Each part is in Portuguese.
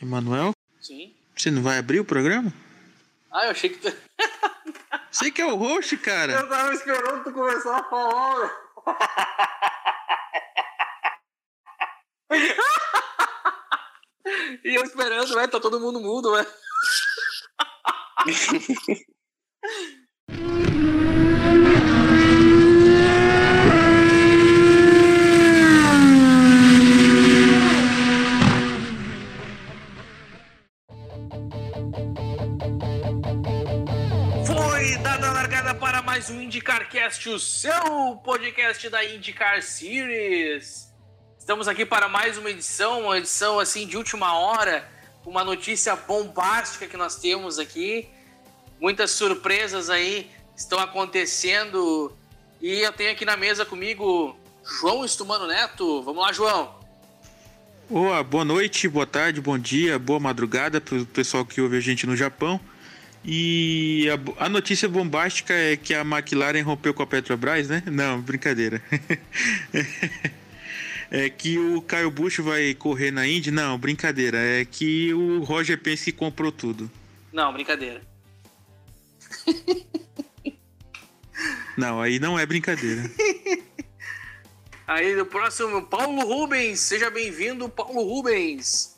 Emanuel? Sim. Você não vai abrir o programa? Ah, eu achei que tu... Você que é o host, cara. Eu tava esperando tu começar a falar. e eu esperando, né? Tá todo mundo mudo, né? mais um IndyCarCast, o seu podcast da IndyCar Series. Estamos aqui para mais uma edição, uma edição assim de última hora, uma notícia bombástica que nós temos aqui. Muitas surpresas aí estão acontecendo. E eu tenho aqui na mesa comigo João Estumano Neto. Vamos lá, João. Boa, boa noite, boa tarde, bom dia, boa madrugada para o pessoal que ouve a gente no Japão. E a, a, notícia bombástica é que a McLaren rompeu com a Petrobras, né? Não, brincadeira. é que o Caio Bush vai correr na Indy? Não, brincadeira. É que o Roger Penske comprou tudo. Não, brincadeira. não, aí não é brincadeira. aí o próximo, Paulo Rubens. Seja bem-vindo, Paulo Rubens.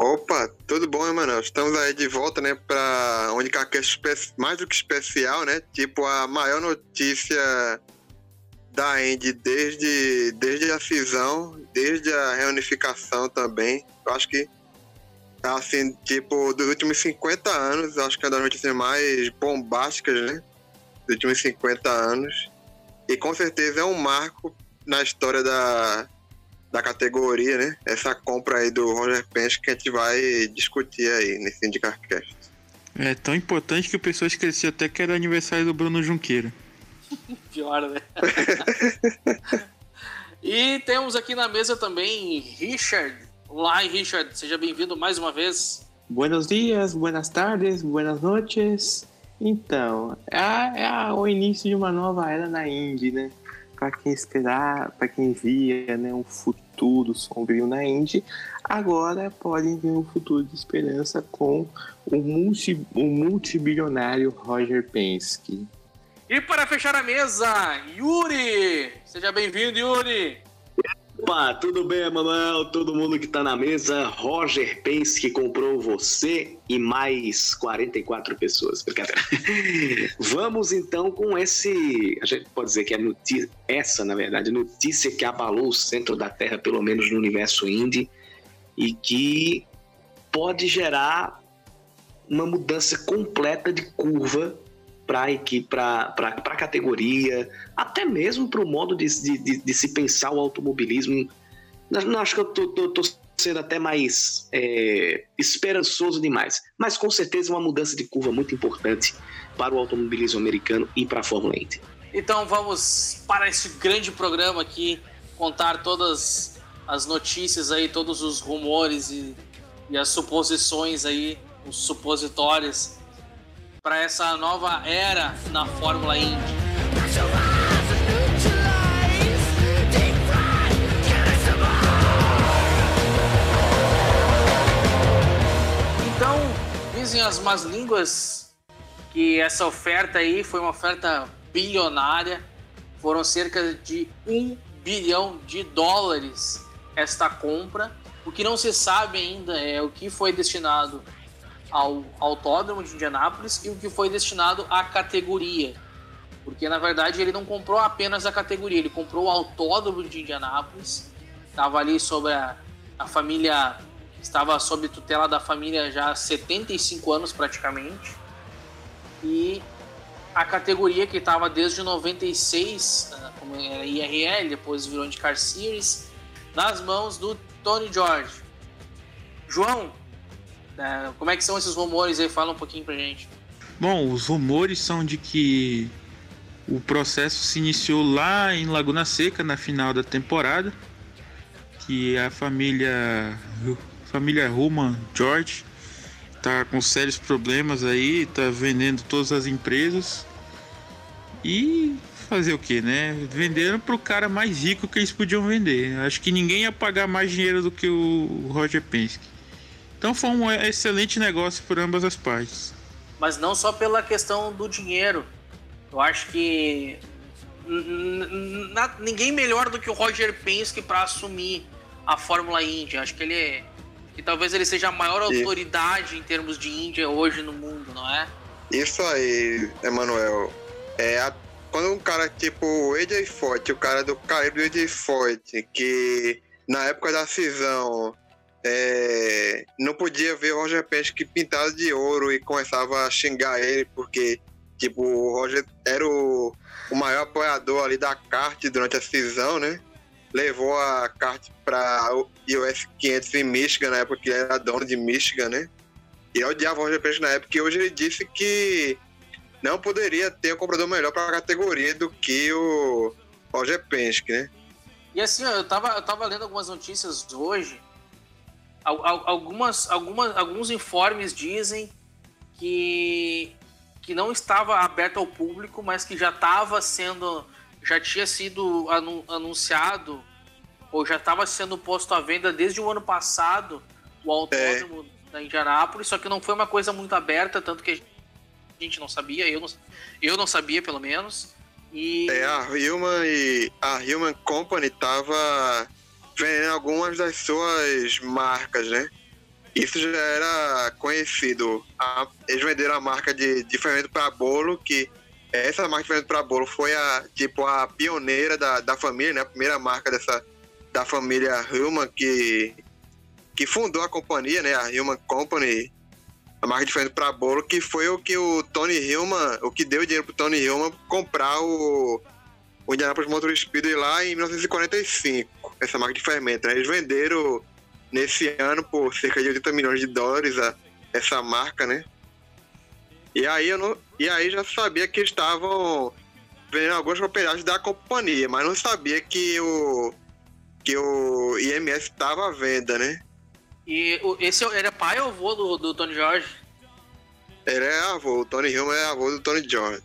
Opa, tudo bom, Emanuel? Estamos aí de volta, né, para onde que é mais do que especial, né? Tipo a maior notícia da Indy desde, desde a cisão, desde a reunificação também. Eu acho que assim, tipo, dos últimos 50 anos, acho que é uma das notícias mais bombásticas, né? Dos últimos 50 anos. E com certeza é um marco na história da, da categoria, né? Essa compra aí do Roger Penske que a gente vai discutir aí nesse IndyCarCast. É tão importante que o pessoal esqueceu até que era aniversário do Bruno Junqueira. Pior, né? e temos aqui na mesa também Richard. Olá, Richard. Seja bem-vindo mais uma vez. Buenos dias, buenas tardes, buenas noches. Então, é, é o início de uma nova era na Indy, né? Para quem esperar, para quem via né, um futuro sombrio na Indy, agora podem ver um futuro de esperança com o, multi, o multibilionário Roger Penske. E para fechar a mesa, Yuri! Seja bem-vindo, Yuri! Opa, tudo bem, Emanuel? Todo mundo que tá na mesa. Roger Penske comprou você e mais 44 pessoas. Brincadeira. Vamos então com esse. A gente pode dizer que é notícia, essa, na verdade, notícia que abalou o centro da Terra, pelo menos no universo indie, e que pode gerar uma mudança completa de curva para a equipe, para a categoria, até mesmo para o modo de, de, de, se pensar o automobilismo. Não acho que eu tô, tô, tô sendo até mais é, esperançoso demais, mas com certeza uma mudança de curva muito importante para o automobilismo americano e para a Fórmula 1. Então vamos para esse grande programa aqui contar todas as notícias aí, todos os rumores e, e as suposições aí, os supositórios para essa nova era na Fórmula Indy. Então, dizem as más línguas que essa oferta aí foi uma oferta bilionária, foram cerca de um bilhão de dólares esta compra. O que não se sabe ainda é o que foi destinado ao Autódromo de Indianápolis e o que foi destinado à categoria. Porque na verdade ele não comprou apenas a categoria, ele comprou o Autódromo de Indianápolis, estava ali sobre a, a família, estava sob tutela da família já há 75 anos praticamente. E a categoria que estava desde 96, ah, como era IRL, depois virou IndyCar Series, nas mãos do Tony George. João, é, como é que são esses rumores aí? Fala um pouquinho pra gente. Bom, os rumores são de que o processo se iniciou lá em Laguna Seca, na final da temporada, que a família família Ruman George tá com sérios problemas aí, tá vendendo todas as empresas e fazer o que, né? Venderam pro cara mais rico que eles podiam vender. Acho que ninguém ia pagar mais dinheiro do que o Roger Penske. Então foi um excelente negócio por ambas as partes. Mas não só pela questão do dinheiro. Eu acho que ninguém melhor do que o Roger Penske para assumir a Fórmula Indy. Acho que ele é, que talvez ele seja a maior autoridade em termos de Índia hoje no mundo, não é? Isso aí, Emanuel. É a, quando um cara tipo o AJ Foyt, o cara do calibre do AJ Foyt, que na época da cisão é, não podia ver Roger Penske pintado de ouro e começava a xingar ele porque tipo o Roger era o, o maior apoiador ali da kart durante a cisão, né? Levou a kart para o US 500 em Michigan na época que ele era dono de Michigan, né? E odiava o Roger Penske na época e hoje ele disse que não poderia ter um comprador melhor para a categoria do que o Roger Penske, né? E assim, eu tava, eu tava lendo algumas notícias hoje. Algumas, algumas, alguns informes dizem que, que não estava aberto ao público, mas que já estava sendo. já tinha sido anunciado ou já estava sendo posto à venda desde o ano passado o autódromo é. da Indianápolis, só que não foi uma coisa muito aberta, tanto que a gente não sabia, eu não, eu não sabia pelo menos. E... É, a Human e a Human Company tava vendendo algumas das suas marcas, né? Isso já era conhecido. A, eles venderam a marca de, de fermento para bolo, que essa marca de fermento para bolo foi a tipo a pioneira da, da família, né? A primeira marca dessa da família Human que que fundou a companhia, né? A Human Company a marca de fermento para bolo, que foi o que o Tony Hillman, o que deu dinheiro pro Tony Hillman comprar o, o Indianapolis Motor Speedway lá em 1945, essa marca de fermento. Né? Eles venderam nesse ano por cerca de 80 milhões de dólares a, essa marca, né? E aí eu não, e aí já sabia que estavam vendendo algumas propriedades da companhia, mas não sabia que o que o IMS estava à venda, né? E esse era pai ou avô do, do Tony George? Ele é avô, o Tony Hilma é avô do Tony George.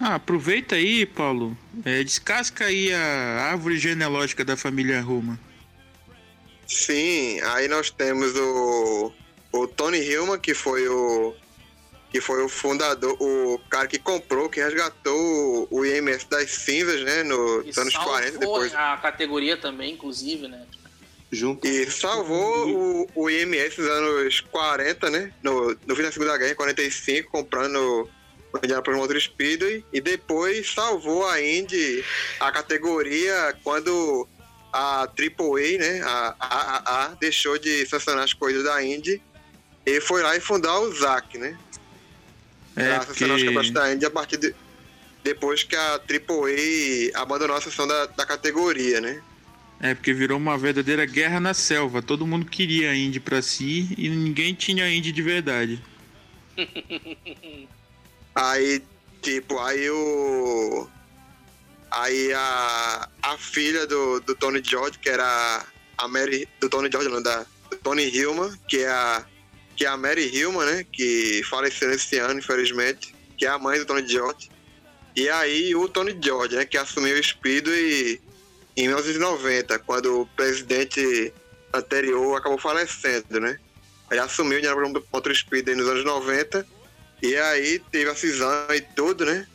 Ah, aproveita aí, Paulo. É, descasca aí a árvore genealógica da família Roma. Sim, aí nós temos o, o Tony Hillman, que foi o que foi o fundador, o cara que comprou, que resgatou o, IMS das cinzas, né, nos anos 40 depois. a categoria também, inclusive, né? Junto. E salvou o, o IMS nos anos 40, né? No, no fim da Segunda Guerra, em 45, comprando o Indianapolis Motor Speedway. E depois salvou a Indy, a categoria, quando a AAA, né? A AAA deixou de sancionar as coisas da Indy. E foi lá e fundar o ZAC, né? É, pra sancionar os campeonatos da Indy a partir de... Depois que a AAA abandonou a sessão da, da categoria, né? É, porque virou uma verdadeira guerra na selva. Todo mundo queria a Indy pra si e ninguém tinha Indy de verdade. aí, tipo, aí o. Aí a, a filha do, do Tony George, que era a Mary. Do Tony George, não, da Tony Hillman, que é a. Que é a Mary Hillman, né? Que faleceu esse ano, infelizmente. Que é a mãe do Tony George. E aí o Tony George, né? Que assumiu o Speedo e em 1990, quando o presidente anterior acabou falecendo, né? Ele assumiu o contra o Speed nos anos 90 e aí teve a cisão e tudo, né?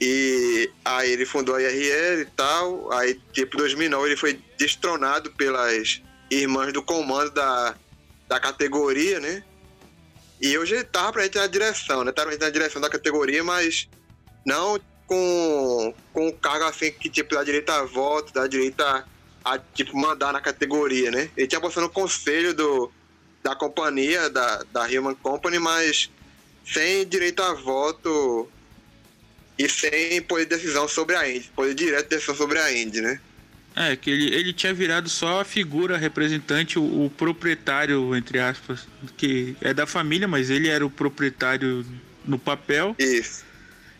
E aí ele fundou a IRL e tal. Aí, tipo, em 2009 ele foi destronado pelas irmãs do comando da, da categoria, né? E hoje ele tava gente na direção, né? Tava gente na direção da categoria, mas não com, com um cargo assim que tipo dá direito a voto, dá direito a, a tipo mandar na categoria, né? Ele tinha passado no conselho do, da companhia, da, da Human Company, mas sem direito a voto e sem poder de decisão sobre a Indy, poder direto de decisão sobre a Indy, né? É, que ele, ele tinha virado só a figura representante, o, o, proprietário, entre aspas, que é da família, mas ele era o proprietário no papel. Isso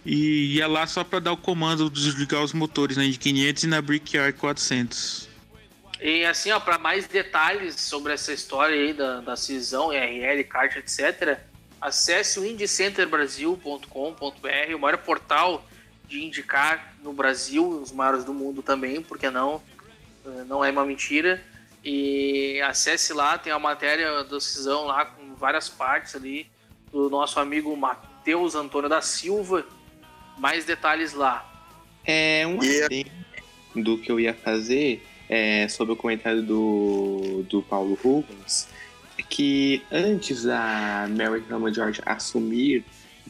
e ia lá só para dar o comando de desligar os motores na né, de 500 e na Brickyard 400. E assim, ó, para mais detalhes sobre essa história aí da, da cisão, RL, kart, etc., acesse o indicenterbrasil.com.br, o maior portal de indicar no Brasil, os maiores do mundo também, porque não, não é uma mentira. E acesse lá, tem a matéria da decisão lá com várias partes ali do nosso amigo Matheus Antônio da Silva. Mais detalhes lá. É um E- do que eu ia fazer é, sobre o comentário do, do Paulo Rubens, é que antes da Mary Hama George assumir,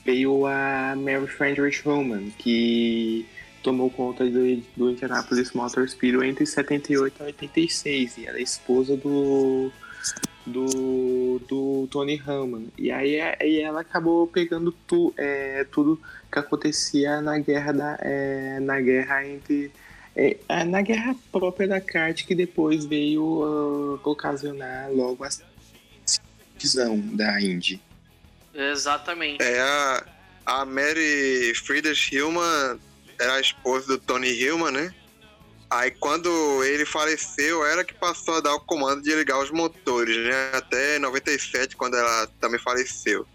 veio a Mary Frederick Roman, que tomou conta do, do Indianapolis Motor Speedway entre 78 e 86, e era esposa do, do, do Tony Hammond. E aí, aí ela acabou pegando tu, é, tudo que acontecia na guerra da é, na guerra entre é, é, na guerra própria da kart que depois veio ah, ocasionar logo a cisão da Indy. Exatamente. É a, a Mary Friedrich Hillman era a esposa do Tony Hillman, né? Aí quando ele faleceu, ela que passou a dar o comando de ligar os motores, né? Até 97, quando ela também faleceu.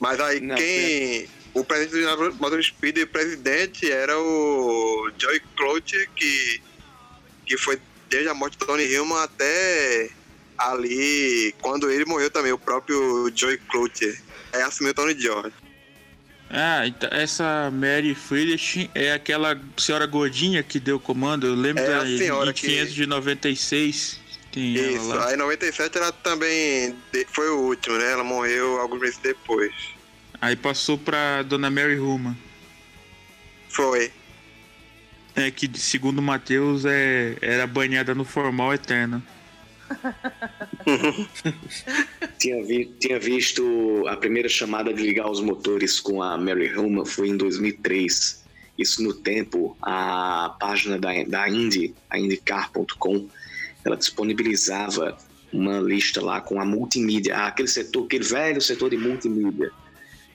Mas aí Não, quem. O presidente do Motor Speed e presidente era o Joey Cloutier, que, que foi desde a morte do Tony Hillman até ali, quando ele morreu também, o próprio Joey Cloutier. Aí assumiu o Tony George. Ah, então essa Mary Friedrich é aquela senhora gordinha que deu comando. Eu lembro É da que- 596. Tem ela Isso, lá. aí em 97 ela também de- foi o último, né? Ela morreu alguns meses depois. Aí passou pra Dona Mary Ruman. Foi. É que, segundo o Matheus, é, era banhada no formal eterno. Tinha, vi- tinha visto a primeira chamada de ligar os motores com a Mary Hillman foi em 2003. Isso no tempo, a página da, da Indy, a IndyCar.com, ela disponibilizava uma lista lá com a multimídia, aquele setor, aquele velho setor de multimídia,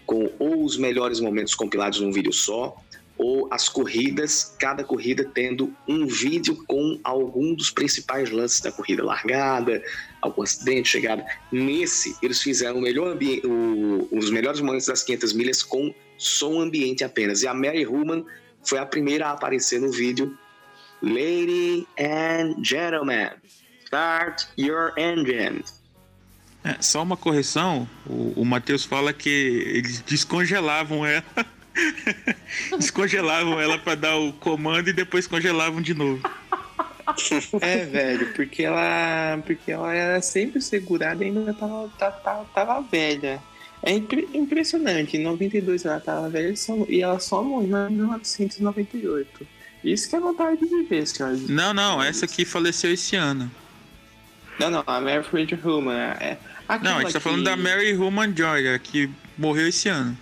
com ou os melhores momentos compilados num vídeo só, ou as corridas, cada corrida tendo um vídeo com algum dos principais lances da corrida, largada, algum acidente, chegada. Nesse, eles fizeram melhor o- os melhores momentos das 500 milhas com som ambiente apenas. E a Mary Human foi a primeira a aparecer no vídeo. Lady and gentlemen, start your engine. É, só uma correção: o, o Matheus fala que eles descongelavam ela. descongelavam ela pra dar o comando e depois congelavam de novo. É, velho, porque ela, porque ela era sempre segurada e ainda tava, tá- tava velha. É impre- impressionante, em 92 ela tava velha e ela só morreu em 1998. Isso que é vontade de viver, senhoras. Não, não, essa aqui faleceu esse ano. Não, não, a Mary Fred Human. É, Não, a gente tá falando da Mary Human Joy, que morreu esse ano.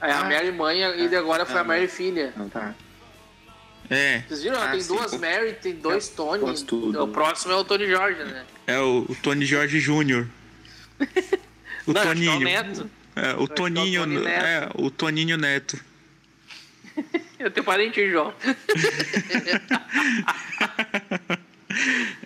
Aí a Ah. Mary mãe e agora foi a Ah, Mary filha. Não, tá. É, Vocês viram? Ah, tem sim. duas Mary, tem dois Tony. Posso tudo. O próximo é o Tony Jorge, né? é o, o Tony Jorge Jr. O Não, é o Toninho. Neto. É, o acho que é o Toninho, Tony Neto. é, o Toninho Neto. Eu tenho parente Jó.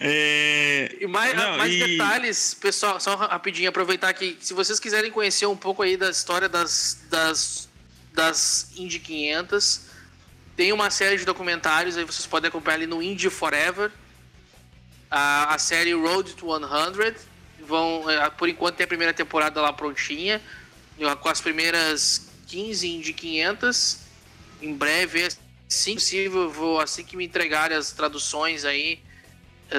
É, E mais, Não, mais e- detalhes, pessoal, só rapidinho, aproveitar que se vocês quiserem conhecer um pouco aí da história das, das, das Indy 500, tem uma série de documentários, aí vocês podem acompanhar ali no Indy Forever, a, a série Road to 100, vão, é, por enquanto tem a primeira temporada lá prontinha, com as primeiras 15 Indy 500, em breve, assim possível, vou, assim que me entregarem as traduções aí, é,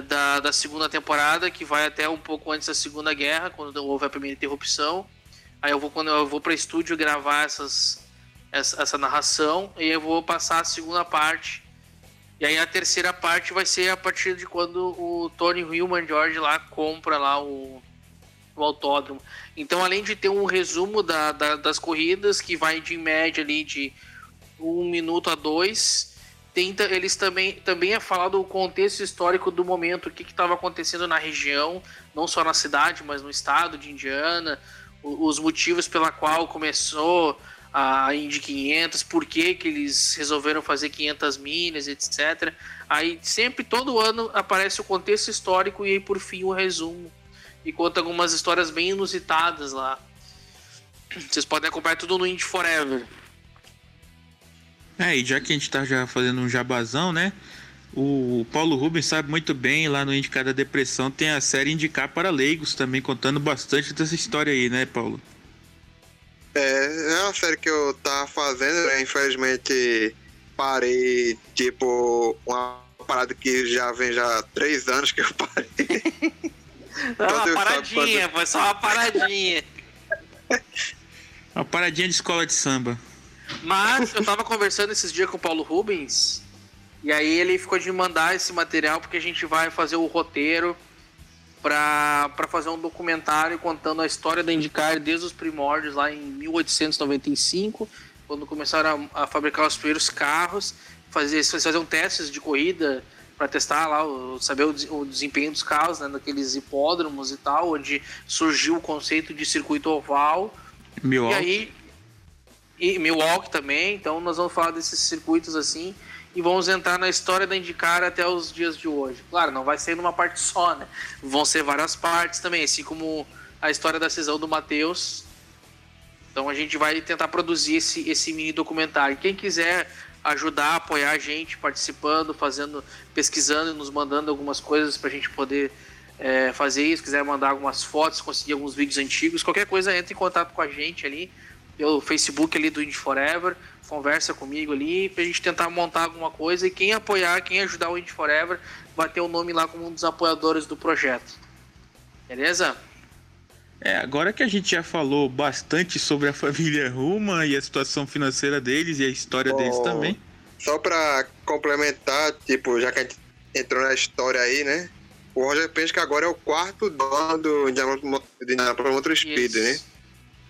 da, da segunda temporada, que vai até um pouco antes da Segunda Guerra, quando houve a primeira interrupção. Aí eu vou quando eu vou para estúdio gravar essas, essa, essa narração e eu vou passar a segunda parte. E aí a terceira parte vai ser a partir de quando o Tony Hillman George lá compra lá o, o autódromo. Então, além de ter um resumo da, da- das corridas, que vai de média ali de um minuto a dois, tenta eles também também é falar do contexto histórico do momento, o que estava acontecendo na região, não só na cidade, mas no estado de Indiana, o- os motivos pela qual começou a Indy 500, por que, que eles resolveram fazer 500 milhas, etc. Aí sempre todo ano aparece o contexto histórico e aí por fim o resumo e conta algumas histórias bem inusitadas lá. Vocês podem acompanhar tudo no Indy Forever. É, e já que a gente tá já fazendo um jabazão, né? O Paulo Rubens sabe muito bem, lá no Indicar da Depressão tem a série Indicar para Leigos também, contando bastante dessa história aí, né, Paulo? É, é uma série que eu tava fazendo, né? Infelizmente parei, tipo, uma parada que já vem já há três anos que eu parei. Não, uma paradinha, foi só uma paradinha. uma paradinha de escola de samba. Mas eu tava conversando esses dias com o Paulo Rubens e aí ele ficou de mandar esse material porque a gente vai fazer o roteiro para fazer um documentário contando a história da IndyCar desde os primórdios lá em 1895, quando começaram a, a fabricar os primeiros carros, fazer fazer um testes de corrida para testar lá, saber o, o, desempenho dos carros, né, naqueles hipódromos e tal, onde surgiu o conceito de circuito oval. Milwaukee. E aí e Milwaukee também, então nós vamos falar desses circuitos assim e vamos entrar na história da IndyCar até os dias de hoje. Claro, não vai ser numa parte só, né? Vão ser várias partes também, assim como a história da cisão do Matheus. Então a gente vai tentar produzir esse, esse mini documentário. Quem quiser ajudar, apoiar a gente, participando, fazendo, pesquisando e nos mandando algumas coisas para a gente poder é, fazer isso, quiser mandar algumas fotos, conseguir alguns vídeos antigos, qualquer coisa, entre em contato com a gente ali, pelo Facebook ali do Indy Forever conversa comigo ali pra gente tentar montar alguma coisa e quem apoiar, quem ajudar o Indie Forever vai ter o nome lá como um dos apoiadores do projeto. Beleza? É, agora que a gente já falou bastante sobre a família Ruma e a situação financeira deles e a história oh, deles também. Só para complementar, tipo, já que a gente entrou na história aí, né? O Roger Penske agora é o quarto dono do Indianapolis Speed, né?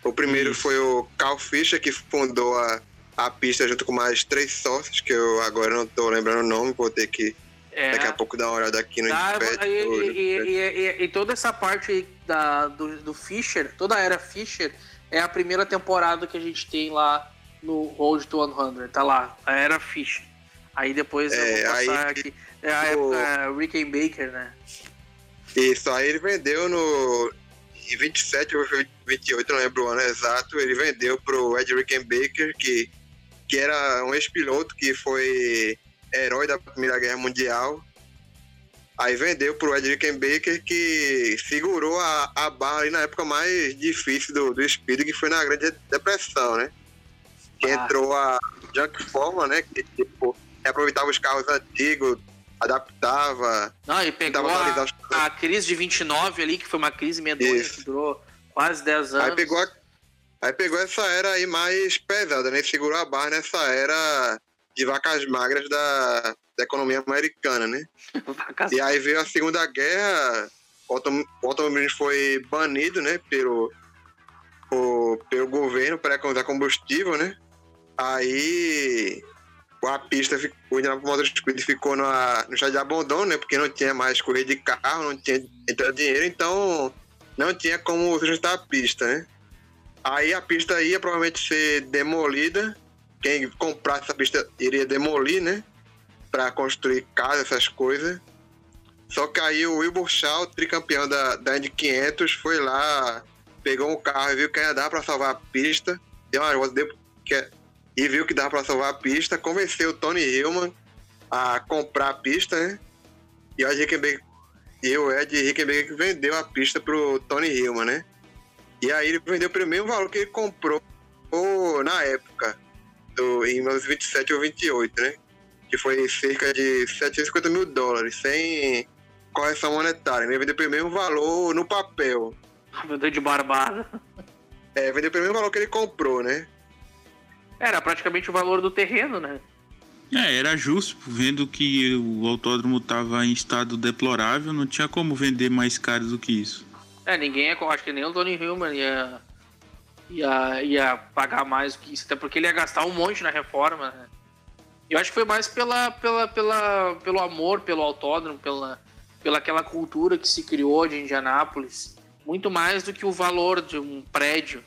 O primeiro foi o Carl Fischer, que fundou a a pista junto com mais três sócios, que eu agora não tô lembrando o nome, vou ter que é. daqui a pouco dar uma olhada aqui no tá, e, e, e, e, toda essa parte da, do, do Fischer, toda a era Fischer, é a primeira temporada que a gente tem lá no Road to 100, tá lá, a era Fischer. Aí depois é, eu vou passar aí, aqui. É a época é, Rick Baker, né? Isso, aí ele vendeu no. Em 27 ou 28, não lembro o ano exato, ele vendeu pro Ed Rickenbacker, que que era um ex-piloto que foi herói da Primeira Guerra Mundial. Aí vendeu pro Ed Rickenbacker, que segurou a, a barra ali na época mais difícil do, do Speed, que foi na Grande Depressão, né? Que ah. entrou a Junk Forma, né? Que tipo, aproveitava os carros antigos, adaptava. Não, e pegou a, a, crise de 29 ali, que foi uma crise medonha que durou quase 10 anos. Aí pegou a, Aí pegou essa era aí mais pesada, né? Segurou a barra nessa era de vacas magras da, da economia americana, né? e aí veio a Segunda Guerra, o automobilismo foi banido, né? Pelo, o, pelo governo para economizar combustível, né? Aí a pista, o Indianapolis Speed ficou na, no estado de abandono, né? Porque não tinha mais corrida de carro, não tinha entrado dinheiro, então não tinha como sustentar a pista, né? Aí a pista ia provavelmente ser demolida. Quem comprasse essa pista iria demolir, né? Para construir casa, essas coisas. Só que aí o Wilbur Shaw, tricampeão da, da Indy 500, foi lá, pegou um carro e viu que ia dar para salvar a pista. Deu uma volta, deu, que, e viu que dava para salvar a pista. Convenceu o Tony Hillman a comprar a pista, né? E o Ed Rickenbacker, e o Ed vendeu a pista pro Tony Hillman, né? E aí ele vendeu pelo mesmo valor que ele comprou na época, do, em 1927 ou 28, né? Que foi cerca de 750 mil dólares, sem correção monetária. Ele vendeu pelo mesmo valor no papel. Vendeu de barbada. É, vendeu pelo mesmo valor que ele comprou, né? Era praticamente o valor do terreno, né? É, era justo, vendo que o autódromo estava em estado deplorável, não tinha como vender mais caro do que isso. É, ninguém é. Acho que nem o Tony Hillman ia, ia, ia pagar mais do que isso, até porque ele ia gastar um monte na reforma, né? Eu acho que foi mais pela, pela, pela, pelo amor pelo autódromo, pela, pela aquela cultura que se criou de Indianápolis. Muito mais do que o valor de um prédio,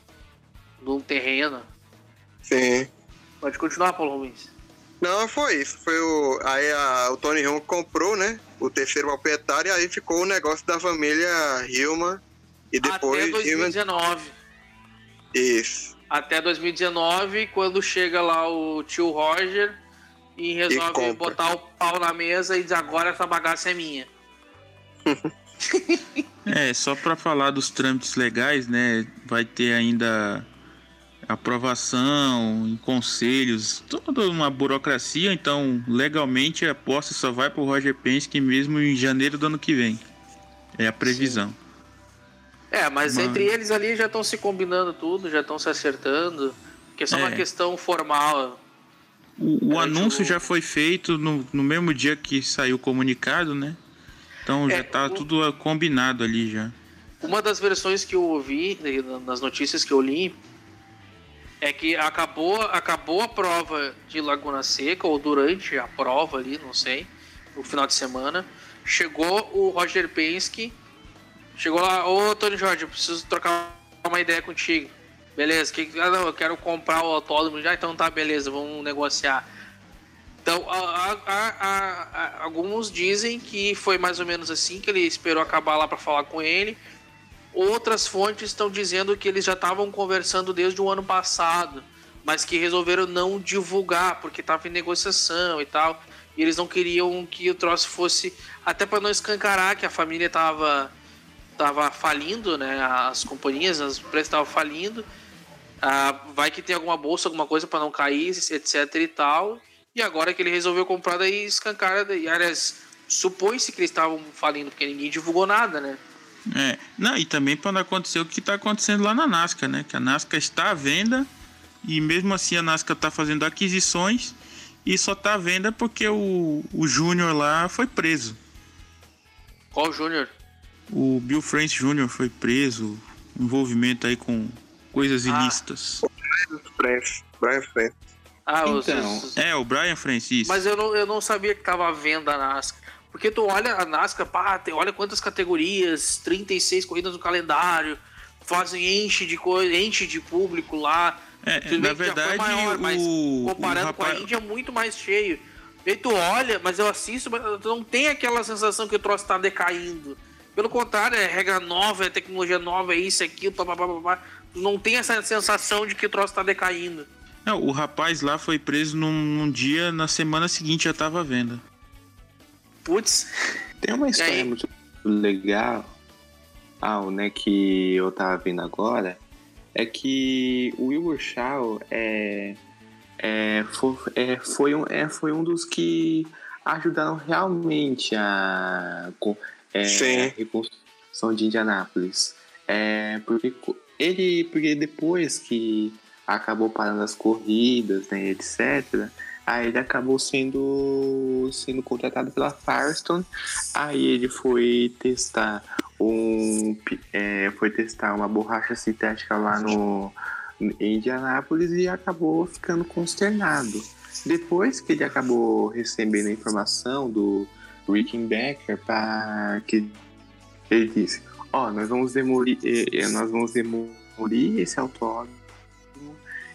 de um terreno. Sim. Pode continuar, Paulo Rubens. Não, foi isso. Foi o. Aí a, o Tony Hillman comprou, né? O terceiro proprietário, e aí ficou o negócio da família Hillman e depois. Até 2019. Isso. Até 2019, quando chega lá o tio Roger e resolve compra. botar o pau na mesa e dizer agora essa bagaça é minha. É, só para falar dos trâmites legais, né? Vai ter ainda aprovação em conselhos, toda uma burocracia. Então, legalmente, a posse só vai para o Roger Penske mesmo em janeiro do ano que vem. É a previsão. É, mas entre eles ali já estão se combinando tudo, já estão se acertando. Porque é só uma É. questão formal. O, o anúncio o- já foi feito no, no mesmo dia que saiu o comunicado, né? Então É, já tá o- tudo combinado ali já. Uma das versões que eu ouvi nas notícias que eu li é que acabou, acabou a prova de Laguna Seca, ou durante a prova ali, não sei, no final de semana. Chegou o Roger Penske, chegou lá, ô Tony Jorge, eu preciso trocar uma ideia contigo. Beleza, que, ah, não, eu quero comprar o autódromo já, então tá, beleza, vamos negociar. Então, a- a- a- alguns dizem que foi mais ou menos assim, que ele esperou acabar lá para falar com ele. Outras fontes estão dizendo que eles já estavam conversando desde o ano passado, mas que resolveram não divulgar porque estava em negociação e tal. E eles não queriam que o troço fosse até para não escancarar que a família estava tava falindo, né? As companhias, as empresas estavam falindo. Ah, vai que tem alguma bolsa, alguma coisa para não cair, etc e tal. E agora que ele resolveu comprar, daí escancara. Daí, aliás, supõe-se que eles estavam falindo, porque ninguém divulgou nada, né? É, não, e também para não acontecer o que está acontecendo lá na NASCAR, né? Que a NASCAR está à venda e mesmo assim a NASCAR está fazendo aquisições e só está à venda porque o, o Júnior lá foi preso. Qual o Júnior? O Bill France Jr. foi preso, envolvimento aí com coisas Ah. ilícitas. Francis, Brian Francis. Ah, os- Então, os- É, o Brian Francis. Mas eu não, eu não sabia que tava à venda a NASCAR. Porque tu olha a NASCAR, pá, tem, olha quantas categorias, 36 corridas no calendário, fazem enche de coisa, enche de público lá. É, Tudo na verdade, maior, mas o, comparando o com a rapaz, Índia é muito mais cheio. E tu olha, mas eu assisto, mas tu não tem aquela sensação que o troço tá decaindo. Pelo contrário, é regra nova, é tecnologia nova, é isso, é aquilo, pá, pá, pá, pá, pá. Tu não tem essa sensação de que o troço tá decaindo. Não, o rapaz lá foi preso num, num dia, na semana seguinte já estava à venda. Putz, Tem uma história aí? muito legal, ah, né, que eu tava vendo agora, é que o Wilbur Shaw é, é, foi, é, foi, um, é, foi um dos que ajudaram realmente a, é, a reconstrução de Indianápolis. É, porque ele, porque depois que acabou parando as corridas, né, etc., aí ele acabou sendo, sendo contratado pela Firestone Aí ele foi testar um é, foi testar uma borracha sintética lá no em Indianápolis e acabou ficando consternado. Depois que ele acabou recebendo a informação do Rickenbacker para que ele disse, ó, nós vamos demolir, eh, eh, nós vamos demolir esse autódromo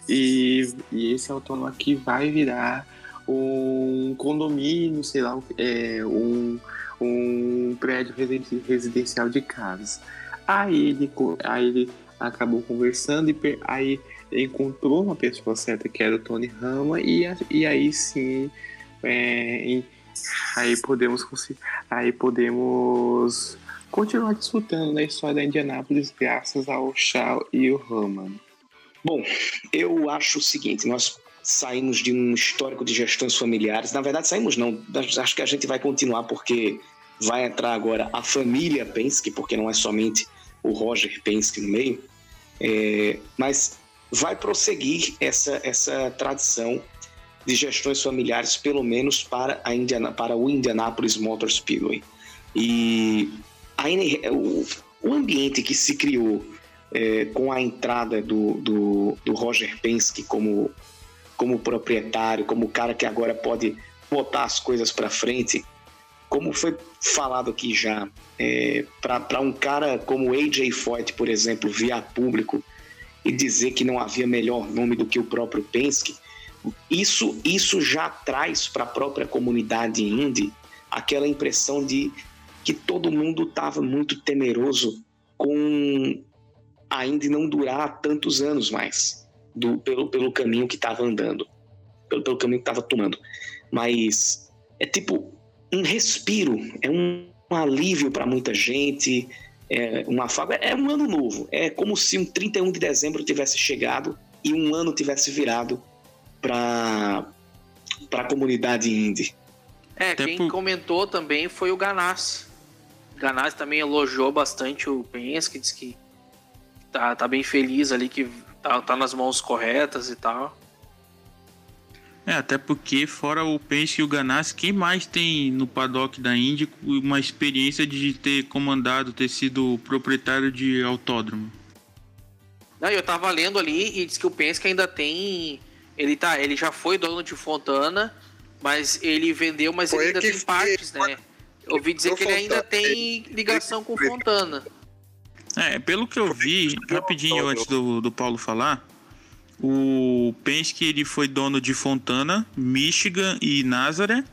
e, e esse autônomo aqui vai virar um condomínio, sei lá, é, um, um prédio residen- residencial de casas. Aí ele, aí ele acabou conversando e aí encontrou uma pessoa certa que era o Tony Rama e, a- e aí sim é, aí podemos aí podemos continuar desfrutando da história da Indianápolis graças ao Shaw e o Rama. Bom, eu acho o seguinte, nós saímos de um histórico de gestões familiares. Na verdade, saímos não. Acho que a gente vai continuar porque vai entrar agora a família Penske, porque não é somente o Roger Penske no meio. É, mas vai prosseguir essa, essa tradição de gestões familiares, pelo menos para, a Indiana, para o Indianapolis Motor Speedway. E a, o, o ambiente que se criou é, com a entrada do, do, do Roger Penske como, como proprietário, como cara que agora pode botar as coisas para frente, como foi falado aqui já, é, para um cara como AJ Foyt, por exemplo, via público e dizer que não havia melhor nome do que o próprio Penske, isso, isso já traz para a própria comunidade indie aquela impressão de que todo mundo estava muito temeroso com a Indy não durar tantos anos mais do, pelo, pelo caminho que estava andando, pelo, pelo caminho que estava tomando. mas é tipo um respiro, é um, um alívio para muita gente, é uma fábrica, é um ano novo. É como se um 31 de dezembro tivesse chegado e um ano tivesse virado para para a comunidade indie. É, Até quem comentou também foi o Ganassi. O Ganassi também elogiou bastante o Penske, disse que tá, tá bem feliz ali, que tá, tá nas mãos corretas e tal. É, até porque, fora o Penske e o Ganassi, quem mais tem no paddock da Indy uma experiência de ter comandado, ter sido proprietário de autódromo? Não, eu tava lendo ali e diz que o Penske ainda tem. Ele, tá, ele já foi dono de Fontana, mas ele vendeu, mas foi ele ainda tem partes, né? Eu ouvi dizer que ele ainda tem ligação com Fontana. É, pelo que eu vi, rapidinho antes do, do Paulo falar, o Penske ele foi dono de Fontana, Michigan e Nazareth.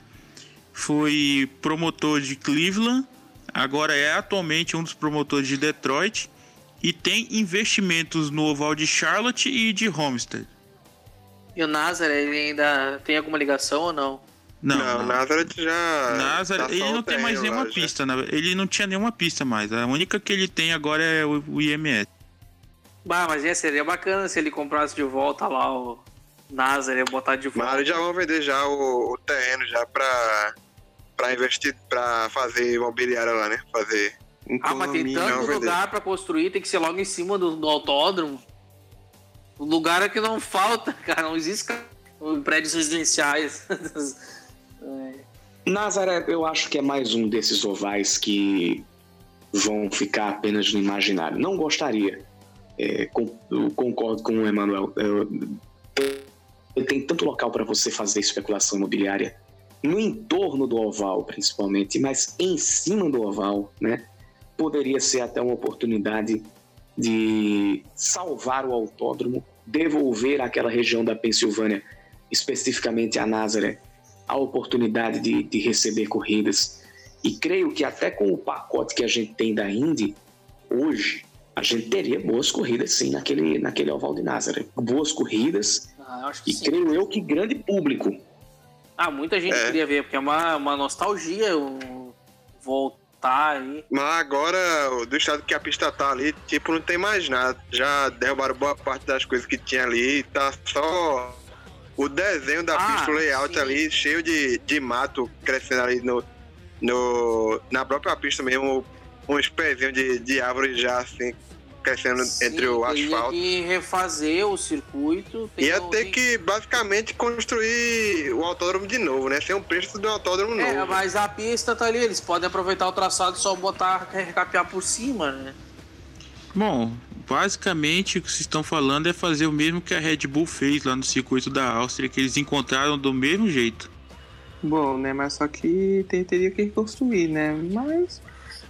Foi promotor de Cleveland. Agora é atualmente um dos promotores de Detroit. E tem investimentos no oval de Charlotte e de Homestead. E o Nazareth, ele ainda tem alguma ligação ou não? Não, não, Nazareth já. Nazareth, tá ele não tem mais nenhuma pista. Já. Ele não tinha nenhuma pista mais. A única que ele tem agora é o, o IMS. Bah, mas ia, seria bacana se ele comprasse de volta lá o Nazareth, botar de volta. Mas já vão vender já o, o terreno já pra, pra investir, pra fazer imobiliária lá, né? Fazer. Ah, mas tem tanto lugar pra construir, tem que ser logo em cima do, do autódromo. O lugar é que não falta, cara. Não existe prédios residenciais. é. Nazaré, eu acho que é mais um desses ovais que vão ficar apenas no imaginário. Não gostaria é, com, concordo com o Emanuel. tem tanto local para você fazer especulação imobiliária no entorno do oval, principalmente, mas em cima do oval, né? Poderia ser até uma oportunidade de salvar o autódromo, devolver àquela região da Pensilvânia, especificamente a Nazaré, a oportunidade de, de receber corridas. E creio que até com o pacote que a gente tem da Indy hoje, a gente teria boas corridas sim naquele, naquele oval de Nazaré. Boas corridas ah, e sim. creio eu que grande público. Ah, muita gente é. queria ver, porque é uma, uma nostalgia voltar aí. Mas agora, do estado que a pista tá ali, tipo, não tem mais nada. Já derrubaram boa parte das coisas que tinha ali, tá só o desenho da ah, pista, o layout sim. ali, cheio de, de mato crescendo ali no, no, na própria pista mesmo, uns pezinhos de, de árvore já assim crescendo Sim, entre o asfalto. Ia que refazer o circuito. Ia ter que basicamente construir o autódromo de novo, né? Ser um preço de um autódromo é, novo. mas a pista tá ali, eles podem aproveitar o traçado e só botar, recapear por cima, né? Bom, basicamente o que vocês estão falando é fazer o mesmo que a Red Bull fez lá no circuito da Áustria, que eles encontraram do mesmo jeito. Bom, né? Mas só que teria que reconstruir, né? Mas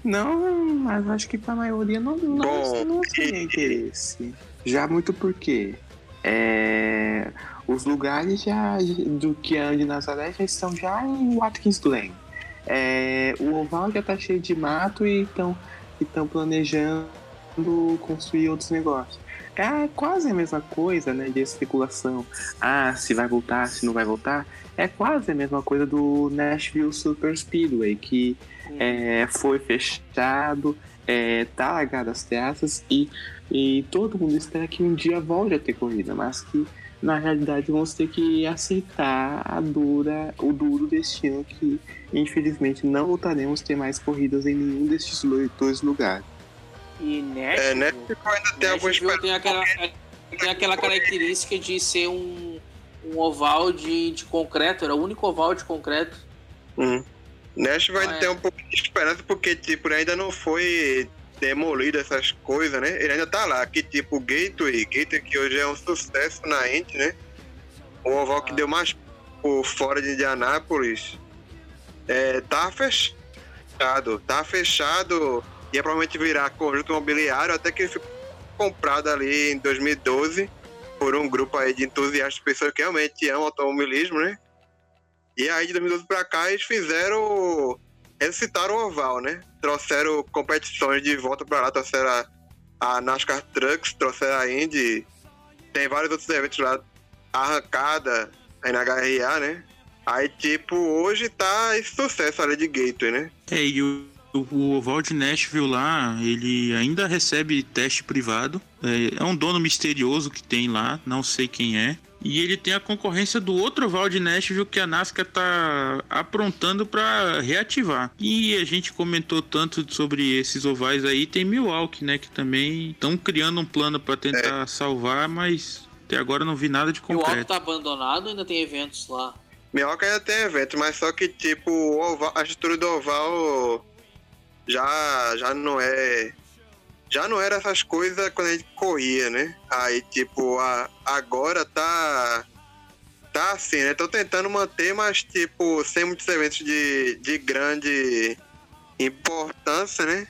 não, mas acho que para a maioria não, não, Bom, não seria interesse. Já muito porque é, os lugares já do que é de Nazaré já estão já em Watkins Glen. É, o oval já está cheio de mato e estão planejando construir outros negócios. É quase a mesma coisa, né, de especulação. Ah, se vai voltar, se não vai voltar. É quase a mesma coisa do Nashville Super Speedway, que é, foi fechado, é, tá largado as teatras e, e todo mundo espera que um dia volte a ter corrida, mas que na realidade vamos ter que aceitar a dura, o duro destino que infelizmente não voltaremos a ter mais corridas em nenhum desses dois lugares. E Nashville, é, Nashville ainda tem alguns tem aquela, tem aquela característica de ser um, um oval de, de concreto, era o único oval de concreto. Uhum. Nash vai ah, ter é. um pouco de esperança porque, tipo, ainda não foi demolido essas coisas, né? Ele ainda tá lá, que tipo, Gateway, Gateway que hoje é um sucesso na Indy, né? O oval ah. que deu mais por fora de Indianápolis é, tá fechado, tá fechado ia provavelmente virar conjunto imobiliário até que ficou comprado ali em 2012 por um grupo aí de entusiastas, pessoas que realmente amam automobilismo, né? E aí, de 2012 pra cá, eles fizeram. Ressuscitaram o oval, né? Trouxeram competições de volta pra lá, trouxeram a, a NASCAR Trucks, trouxeram a Indy. Tem vários outros eventos lá. Arrancada, aí na HRA, né? Aí, tipo, hoje tá esse sucesso ali de Gateway, né? É, e o oval de Nashville lá, ele ainda recebe teste privado. É, é um dono misterioso que tem lá, não sei quem é. E ele tem a concorrência do outro oval de Nashville que a NASCAR tá aprontando para reativar. E a gente comentou tanto sobre esses ovais aí, tem Milwaukee, né, que também estão criando um plano para tentar é. salvar, mas até agora não vi nada de concreto. Milwaukee tá abandonado, ainda tem eventos lá. Milwaukee ainda tem eventos, mas só que tipo, oval, a estrutura do oval já já não é já não era essas coisas quando a gente corria, né? Aí, tipo, a, agora tá. Tá assim, né? Tô tentando manter, mas, tipo, sem muitos eventos de, de grande importância, né?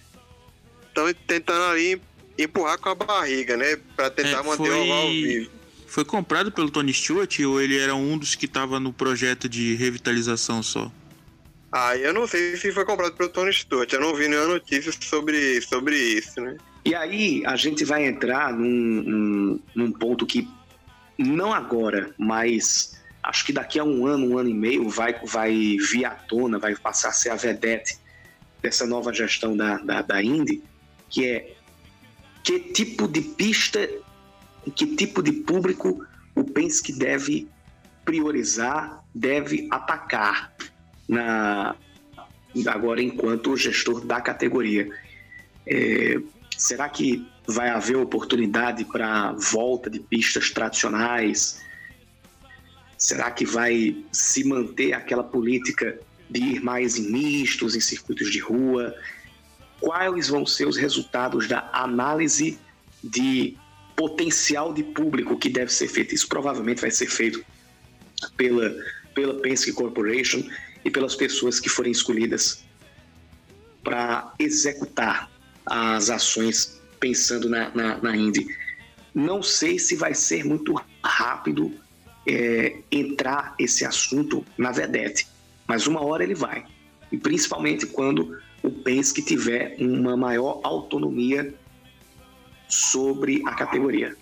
Estão tentando ali empurrar com a barriga, né? Pra tentar é, manter o oval vivo. Foi comprado pelo Tony Stewart ou ele era um dos que tava no projeto de revitalização só? Ah, eu não sei se foi comprado pelo Tony Stewart. Eu não vi nenhuma notícia sobre, sobre isso, né? E aí a gente vai entrar num, num, num ponto que, não agora, mas acho que daqui a um ano, um ano e meio, vai, vai vir à tona, vai passar a ser a vedete dessa nova gestão da, da, da Indy, que é que tipo de pista, que tipo de público o Penske deve priorizar, deve atacar na agora enquanto gestor da categoria. É, Será que vai haver oportunidade para volta de pistas tradicionais? Será que vai se manter aquela política de ir mais em mistos, em circuitos de rua? Quais vão ser os resultados da análise de potencial de público que deve ser feito? Isso provavelmente vai ser feito pela, pela Penske Corporation e pelas pessoas que forem escolhidas para executar as ações pensando na, na, na Indy. Não sei se vai ser muito rápido é, entrar esse assunto na vedete, mas uma hora ele vai. E principalmente quando o Penske tiver uma maior autonomia sobre a categoria.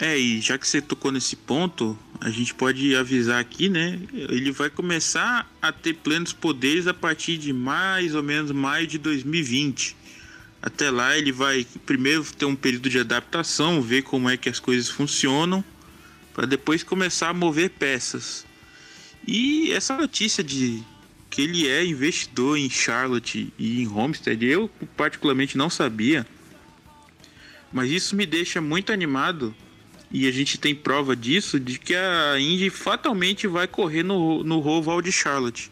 É, e já que você tocou nesse ponto, a gente pode avisar aqui, né? Ele vai começar a ter plenos poderes a partir de mais ou menos maio de 2020. Até lá ele vai primeiro ter um período de adaptação, ver como é que as coisas funcionam, para depois começar a mover peças. E essa notícia de que ele é investidor em Charlotte e em Homestead, eu particularmente não sabia. Mas isso me deixa muito animado e a gente tem prova disso de que a Indy fatalmente vai correr no, no Roval de Charlotte.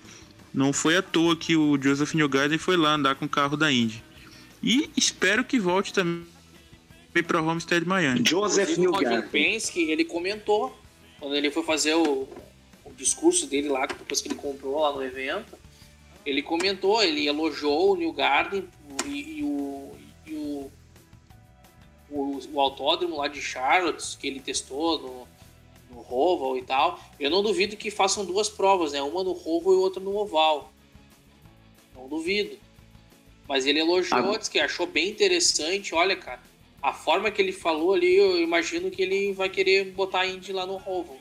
Não foi à toa que o Joseph Newgarden foi lá andar com o carro da Indy. E espero que volte também para Homestead Miami. Joseph Newgarden. Penske, ele comentou quando ele foi fazer o, o, discurso dele lá, depois que ele comprou lá no evento, ele comentou, ele elogiou o New Garden e, o, e o, o, o, autódromo lá de Charlotte, que ele testou no, no Roval e tal. Eu não duvido que façam duas provas, né? Uma no Roval e outra no Oval. Não duvido. Mas ele elogiou, ah. disse que achou bem interessante. Olha, cara, a forma que ele falou ali, eu imagino que ele vai querer botar a Indy lá no Rovo.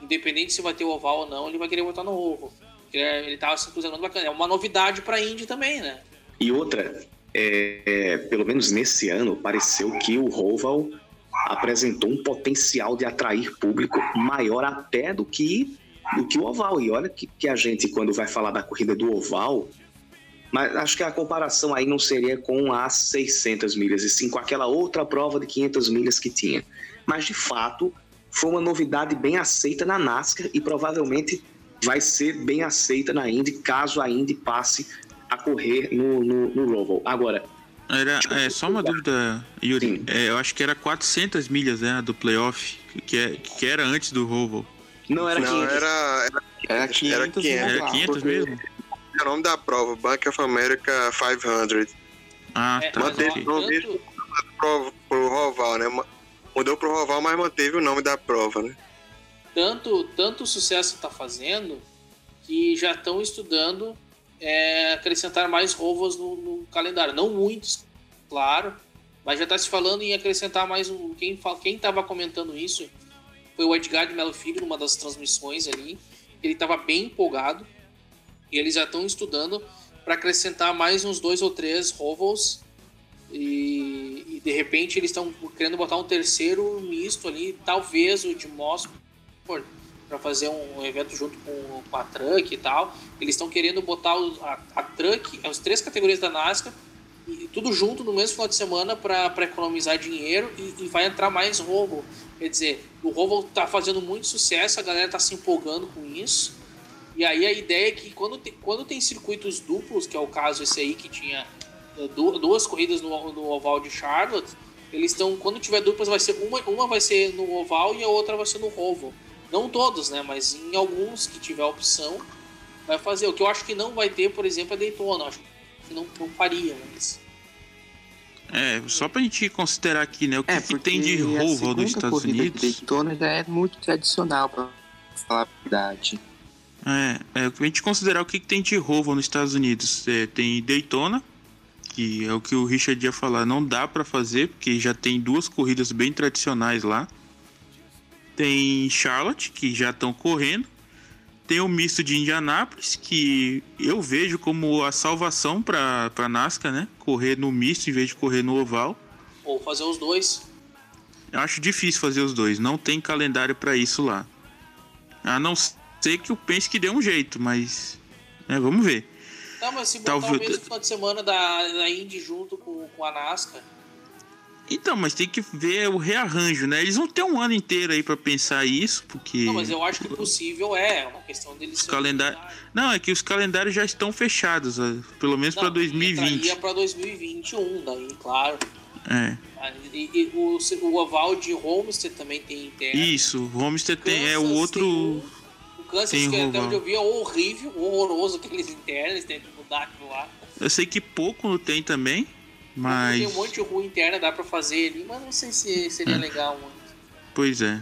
Independente se vai ter oval ou não, ele vai querer botar no Rovo. Ele tava se entusiasmando bacana. É uma novidade pra Indy também, né? E outra, é, pelo menos nesse ano, pareceu que o Roval apresentou um potencial de atrair público maior até do que, do que o Oval. E olha que, que a gente, quando vai falar da corrida do Oval, mas acho que a comparação aí não seria com as 600 milhas, e sim com aquela outra prova de 500 milhas que tinha. Mas, de fato, foi uma novidade bem aceita na NASCAR e provavelmente vai ser bem aceita na Indy, caso a Indy passe a correr no, no, no Roval. Agora... Era, é, só uma dúvida, Yuri. É, eu acho que era 400 milhas né, do playoff, que, é, que era antes do Roval. Não, era 500. Não, era, era, 500, era 500. Era 500 mesmo? é o nome da prova, Bank of America 500. Ah, tá. Manteve o nome tanto... pro, pro Roval, né? Mudou pro Roval, mas manteve o nome da prova, né? Tanto, tanto sucesso está fazendo que já estão estudando é, acrescentar mais rovos no, no, calendário. Não muitos, claro, mas já está se falando em acrescentar mais um. Quem estava comentando isso foi o Edgar de Melo Filho, numa das transmissões ali ele estava bem empolgado e eles já estão estudando para acrescentar mais uns dois ou três rovos e, e de repente eles estão querendo botar um terceiro misto ali, talvez o de Moscou para fazer um evento junto com, com, a Truck e tal. Eles estão querendo botar a, a Truck, as três categorias da NASCAR, e, tudo junto no mesmo final de semana para economizar dinheiro e, e, vai entrar mais Rovo. Quer dizer, o Rovo tá fazendo muito sucesso, a galera tá se empolgando com isso. E aí a ideia é que quando tem, quando tem circuitos duplos, que é o caso esse aí que tinha é, duas corridas no, no oval de Charlotte, eles estão quando tiver duplas vai ser uma uma vai ser no oval e a outra vai ser no Rovo. Não todos, né? Mas em alguns que tiver opção, vai fazer. O que eu acho que não vai ter, por exemplo, é Daytona. Eu acho que não, não faria, mas. É, só pra gente considerar aqui, né? O que, é, que tem de Roval nos Estados Unidos. Daytona já é muito tradicional, pra falar a verdade. É, é, a gente considerar o que, que tem de Roval nos Estados Unidos. É, tem Daytona, que é o que o Richard ia falar, não dá para fazer, porque já tem duas corridas bem tradicionais lá. Tem Charlotte, que já estão correndo. Tem o misto de Indianápolis, que eu vejo como a salvação para a NASCAR, né? Correr no misto em vez de correr no oval. Ou fazer os dois. Eu acho difícil fazer os dois. Não tem calendário para isso lá. A não ser que o Penske dê um jeito, mas. Né, vamos ver. Não, mas se botar Talvez... o mesmo final de semana da, da Indy junto com, com a NASCAR então, mas tem que ver o rearranjo, né? Eles vão ter um ano inteiro aí para pensar isso, porque. Não, mas eu acho que possível é, é uma questão deles. Os calendários. Não, é que os calendários já estão fechados, pelo menos para 2020. Ia para 2021, daí, claro. É. E, e o, o oval de Homestead também tem interno. Isso, o Homestead tem, é o outro. Tem, o Kansas, tem que até onde eu vi, é horrível, horroroso aqueles internos, têm que mudar aquilo lá. Eu sei que pouco tem também. Mas. Tem um monte de rua interna, dá pra fazer ali, mas não sei se seria é. legal muito. Pois é.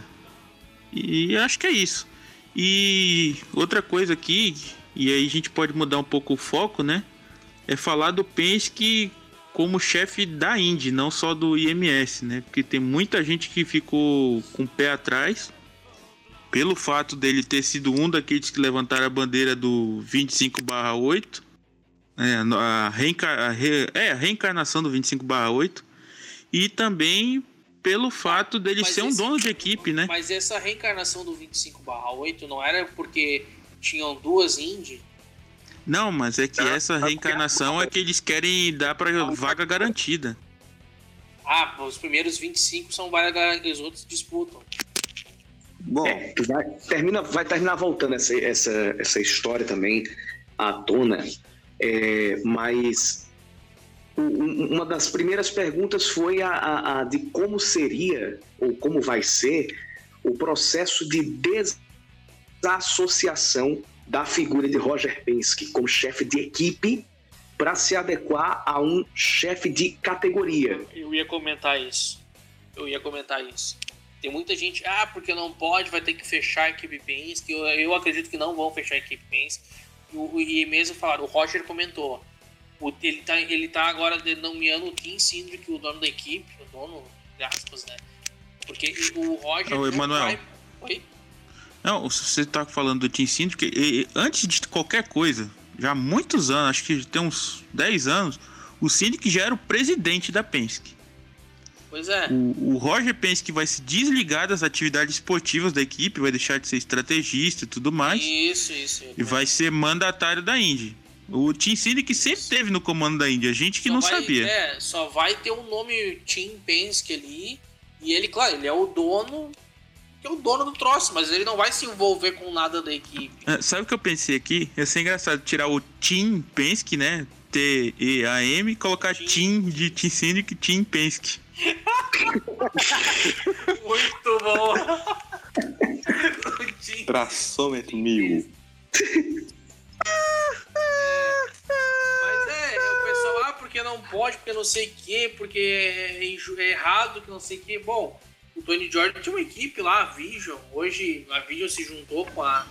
E acho que é isso. E outra coisa aqui, e aí a gente pode mudar um pouco o foco, né? É falar do Penske como chefe da Indy, não só do IMS, né? Porque tem muita gente que ficou com o pé atrás pelo fato dele ter sido um daqueles que levantaram a bandeira do 25/8 é, a, reencar a, re é, a reencarnação do 25/8 e também pelo fato dele mas ser esse, um dono de equipe, né? Mas essa reencarnação do 25/8 não era porque tinham duas Indy? Não, mas é que tá. essa reencarnação é que eles querem dar para vaga garantida. Ah, os primeiros 25 são vaga garantida, os outros disputam. Bom, vai, termina, vai terminar voltando essa, essa, essa história também à tona é, mas uma das primeiras perguntas foi a, a, a, de como seria ou como vai ser o processo de desassociação da figura de Roger Penske como chefe de equipe para se adequar a um chefe de categoria. Eu ia comentar isso. Eu ia comentar isso. Tem muita gente, ah, porque não pode, vai ter que fechar a equipe Penske. Eu, eu acredito que não vão fechar a equipe Penske o, e mesmo falaram, o Roger comentou, o, ele, tá, ele tá agora denominando o Tim Cindric, o dono da equipe, o dono, de aspas, né? Porque o Roger. Ô, Emanuel. Vai... Oi? Não, você tá falando do Tim Cindric, antes de qualquer coisa, já há muitos anos, acho que tem uns 10 anos, o Cindric já era o presidente da Penske. Pois é. O, o Roger pensa que vai se desligar das atividades esportivas da equipe, vai deixar de ser estrategista e tudo mais. Isso, isso. E vai ser mandatário da Indy. O Tim Cine que sempre teve no comando da Indy, a gente que só não vai, sabia. É, só vai ter o um nome Tim Penske ali. E ele, claro, ele é o dono que é o dono do troço, mas ele não vai se envolver com nada da equipe. É, sabe o que eu pensei aqui? Ia ser engraçado tirar o Tim Penske, né? T-E-A-M, e colocar Tim, de Tim Syndicate, Tim Penske. Muito bom! Traçômetro mil. Mas é, o pessoal, ah, porque não pode, porque não sei o que, porque é, é errado, que não sei o que. Bom, o Tony Jordan tinha uma equipe lá, a Vision. Hoje a Vision se juntou com a,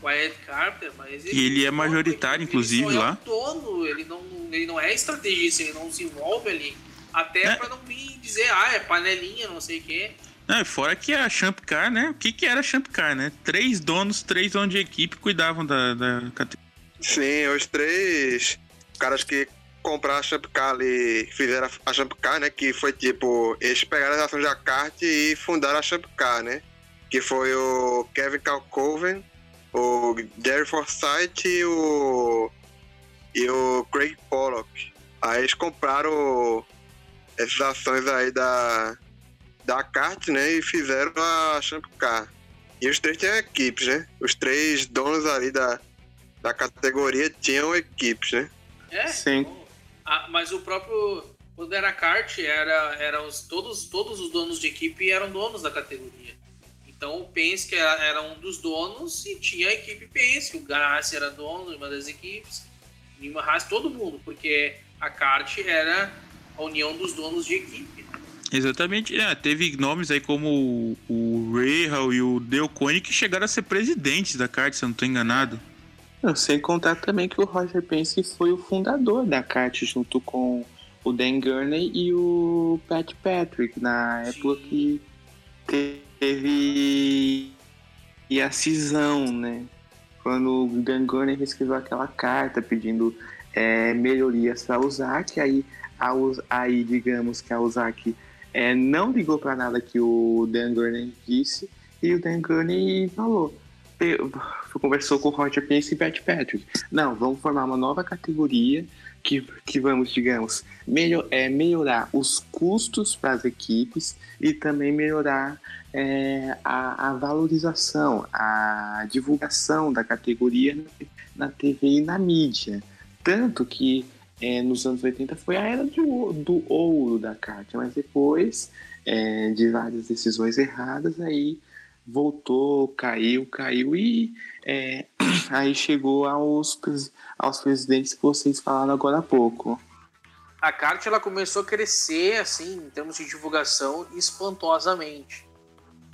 com a Ed Carter, mas ele. E ele é majoritário, ele inclusive, ele lá. É dono, ele não, ele não é estrategista, ele não se envolve ali. Até é. pra não me dizer, ah, é panelinha, não sei o quê. Não, e fora que a Champ Car, né? O que, que era a Champ Car, né? Três donos, três donos de equipe cuidavam da, da categoria. Sim, os três caras que compraram a Champ Car ali, fizeram a Champ Car, né? Que foi tipo, eles pegaram as ações da kart e fundaram a Champ Car, né? Que foi o Kevin Calcoven, o Jerry Forsyth e o, e o Craig Pollock. Aí eles compraram essas ações aí da, da kart, né? E fizeram a Champ Car. E os três tinham equipes, né? Os três donos ali da, da categoria tinham equipes, né? É? Sim. Ah, mas o próprio. Quando era kart, era, era os, todos, todos os donos de equipe eram donos da categoria. Então o Penske era, era um dos donos e tinha a equipe Penske. O Ganassi era dono de uma das equipes. Lima Haas, todo mundo, porque a kart era a união dos donos de equipe. Exatamente. É, teve nomes aí como o, o Rahal e o Dale Coyne que chegaram a ser presidentes da kart, se eu não estou enganado. Não, sem contar também que o Roger Penske foi o fundador da kart junto com o Dan Gurney e o Pat Patrick na época que teve e a cisão, né? Quando o Dan Gurney escreveu aquela carta pedindo é, melhorias para a Uzak, aí, aí digamos que a Uzak é, não ligou para nada que o Dan Gurney disse e o Dan Gurney falou conversou com o Roger Penske e Pat Patrick. Não, vamos formar uma nova categoria que, que vamos, digamos, melhor, é, melhorar os custos para as equipes e também melhorar é, a, a valorização, a divulgação da categoria na TV e na mídia. Tanto que é, nos anos 80 foi a era do, do ouro da kart, mas depois é, de várias decisões erradas, aí voltou, caiu, caiu e é, aí chegou aos, aos presidentes que vocês falaram agora há pouco. A kart ela começou a crescer assim em termos de divulgação espantosamente.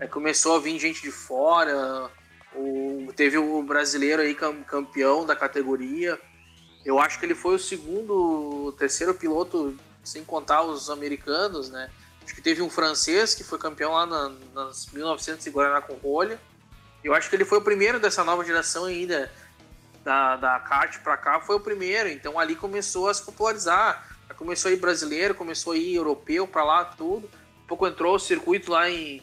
Aí começou a vir gente de fora. O, teve o brasileiro aí cam- campeão da categoria. Eu acho que ele foi o segundo, terceiro piloto, sem contar os americanos, né? Acho que teve um francês que foi campeão lá na, nas 1900 em Guaraná com rolha. Eu acho que ele foi o primeiro dessa nova geração ainda da, da kart pra cá, foi o primeiro. Então ali começou a se popularizar. Começou a ir brasileiro, começou a ir europeu pra lá, tudo. Um pouco entrou o circuito lá em,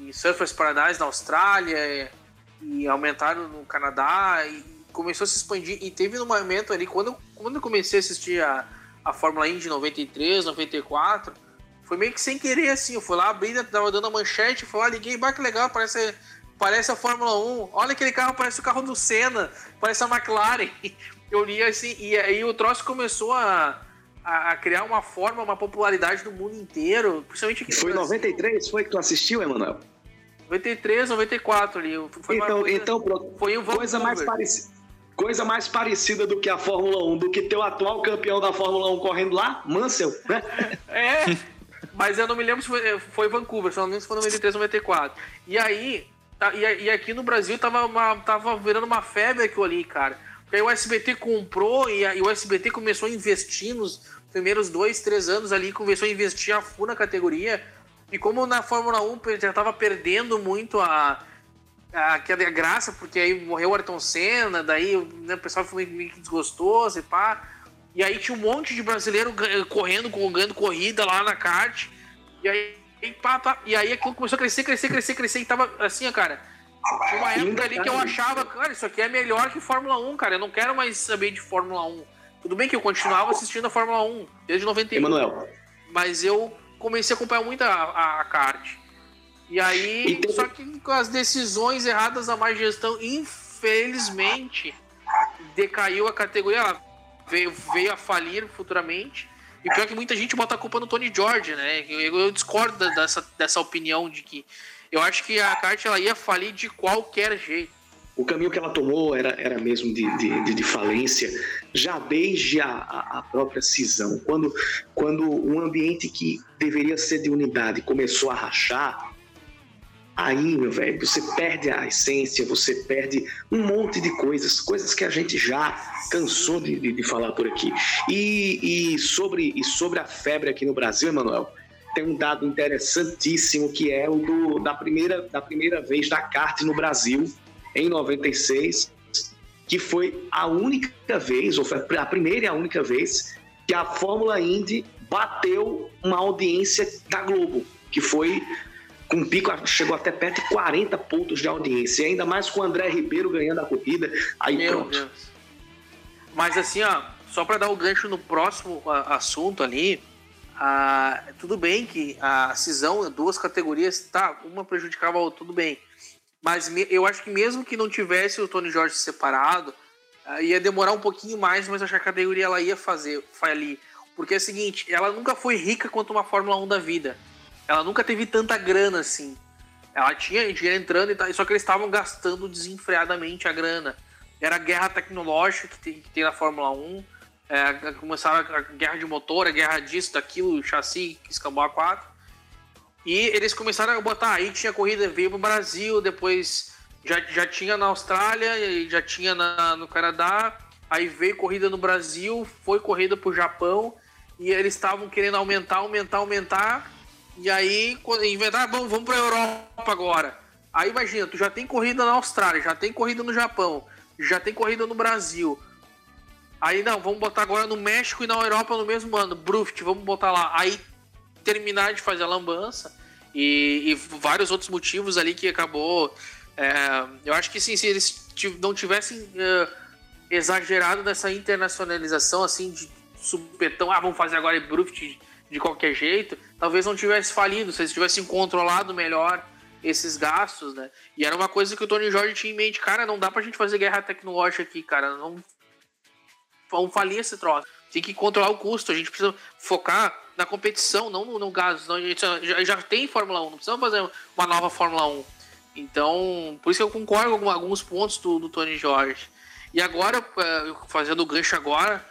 em Surfers Paradise na Austrália e aumentaram no Canadá e começou a se expandir. E teve um momento ali, quando, eu- quando eu comecei a assistir a, a Fórmula Indy de 93, 94, foi meio que sem querer assim. Eu fui lá, abri, tava dando a manchete, fui lá, liguei, bah, que legal, parece, parece a Fórmula 1. Olha aquele carro, parece o carro do Senna, parece a McLaren. Eu li assim, e aí o troço começou a, a, a criar uma forma, uma popularidade do mundo inteiro, principalmente aqui no Foi em Brasil. 93? Foi que tu assistiu, Emanuel? 93, 94 ali. Foi Então, coisa- então pronto. foi um Coisa mais, Vancouver. Coisa mais parecida do que a Fórmula 1, do que teu atual campeão da Fórmula 1 correndo lá, Mansell, né? É, mas eu não me lembro se foi, foi Vancouver, só não lembro se foi 93 ou 94. E aí, tá- e, e aqui no Brasil tava, uma, tava virando uma febre aquilo ali, cara. Porque aí o SBT comprou e, a- e o SBT começou a investir nos primeiros dois, três anos ali, começou a investir a full na categoria. E como na Fórmula 1 já tava perdendo muito a, a, aquela graça, porque aí morreu o Ayrton Senna, daí né, o pessoal foi meio que desgostoso e pá. E aí tinha um monte de brasileiro correndo, ganhando corrida lá na kart. E aí, e, pá, pá, e aí aquilo começou a crescer, crescer, crescer, crescer. E tava assim, cara. Tinha uma época ali que eu achava, cara, isso aqui é melhor que Fórmula 1, cara. Eu não quero mais saber de Fórmula 1. Tudo bem que eu continuava assistindo a Fórmula 1 desde 91 Emanuel. mas eu comecei a acompanhar muito a, a, a kart. E aí, E teve- só que com as decisões erradas da má gestão, infelizmente, decaiu a categoria. Ela veio, veio a falir futuramente. E pior que muita gente bota a culpa no Tony George, né? Eu, eu discordo dessa, dessa opinião de que eu acho que a kart ela ia falir de qualquer jeito. O caminho que ela tomou era, era mesmo de, de, de- falência, já desde a, a- a própria cisão. Quando, quando um ambiente que deveria ser de unidade começou a rachar, aí, meu velho, você perde a essência, você perde um monte de coisas, coisas que a gente já cansou de, de- de falar por aqui. E, e sobre, e sobre a febre aqui no Brasil, Emanuel, tem um dado interessantíssimo que é o do, da, primeira, da primeira vez da kart no Brasil, em 96, que foi a única vez, ou foi a primeira e a única vez, que a Fórmula Indy bateu uma audiência da Globo, que foi com pico, chegou até perto de 40 pontos de audiência, e ainda mais com o André Ribeiro ganhando a corrida, aí Meu pronto. Deus. Mas assim, ó, só para dar o gancho no próximo assunto ali, ah, tudo bem que a cisão, duas categorias, tá, uma prejudicava a outra, tudo bem. Mas eu acho que mesmo que não tivesse o Tony Jorge separado, ia demorar um pouquinho mais, mas acho que a categoria ela ia fazer falir. Porque é o seguinte, ela nunca foi rica quanto uma Fórmula 1 da vida. Ela nunca teve tanta grana assim. Ela tinha dinheiro entrando e tal, só que eles estavam gastando desenfreadamente a grana. Era a guerra tecnológica que tem, que tem na Fórmula 1 é, começaram a guerra de motor, a guerra disso, daquilo, chassi, escambau a 4. E eles começaram a botar, aí tinha corrida, veio pro Brasil, depois já, já tinha na Austrália, já tinha na, no Canadá, aí veio corrida no Brasil, foi corrida pro Japão, e eles estavam querendo aumentar, aumentar, aumentar, e aí inventaram, vamos, vamos pra Europa agora. Aí imagina, tu já tem corrida na Austrália, já tem corrida no Japão, já tem corrida no Brasil, Aí não, vamos botar agora no México e na Europa no mesmo ano. Bruft, vamos botar lá. Aí terminar de fazer a lambança e, e vários outros motivos ali que acabou. É, eu acho que sim, se eles não tivessem uh, exagerado nessa internacionalização assim de supetão, ah, vamos fazer agora Bruft de, qualquer jeito, talvez não tivesse falido, se eles tivessem controlado melhor esses gastos, né? E era uma coisa que o Tony Jorge tinha em mente, cara, não dá pra gente fazer guerra tecnológica aqui, cara, não vamos falir esse troço. Tem que controlar o custo. A gente precisa focar na competição, não no, no gás. a gente já, já, tem Fórmula 1, não precisamos fazer uma nova Fórmula 1. Então, por isso que eu concordo com alguns pontos do, do Tony Jorge. E agora, é, fazendo o gancho agora,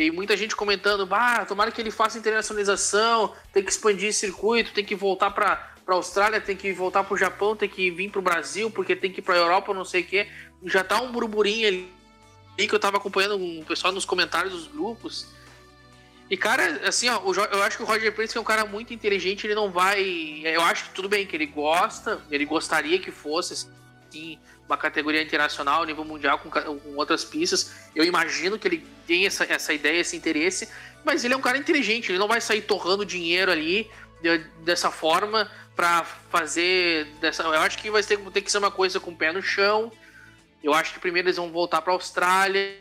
tem muita gente comentando: bah, tomara que ele faça internacionalização, tem que expandir circuito, tem que voltar para para Austrália, tem que voltar para o Japão, tem que vir para o Brasil, porque tem que ir para a Europa, não sei o quê. Já tá um burburinho ali que eu tava acompanhando o pessoal nos comentários dos grupos. E, cara, assim, ó, eu acho que o Roger Prince é um cara muito inteligente, ele não vai. Eu acho que tudo bem, que ele gosta, ele gostaria que fosse assim, uma categoria internacional, nível mundial, com, com, outras pistas. Eu imagino que ele tem essa, essa ideia, esse interesse, mas ele é um cara inteligente, ele não vai sair torrando dinheiro ali de, dessa forma para fazer dessa. Eu acho que vai ter, ter que ser uma coisa com o pé no chão eu acho que primeiro eles vão voltar para a Austrália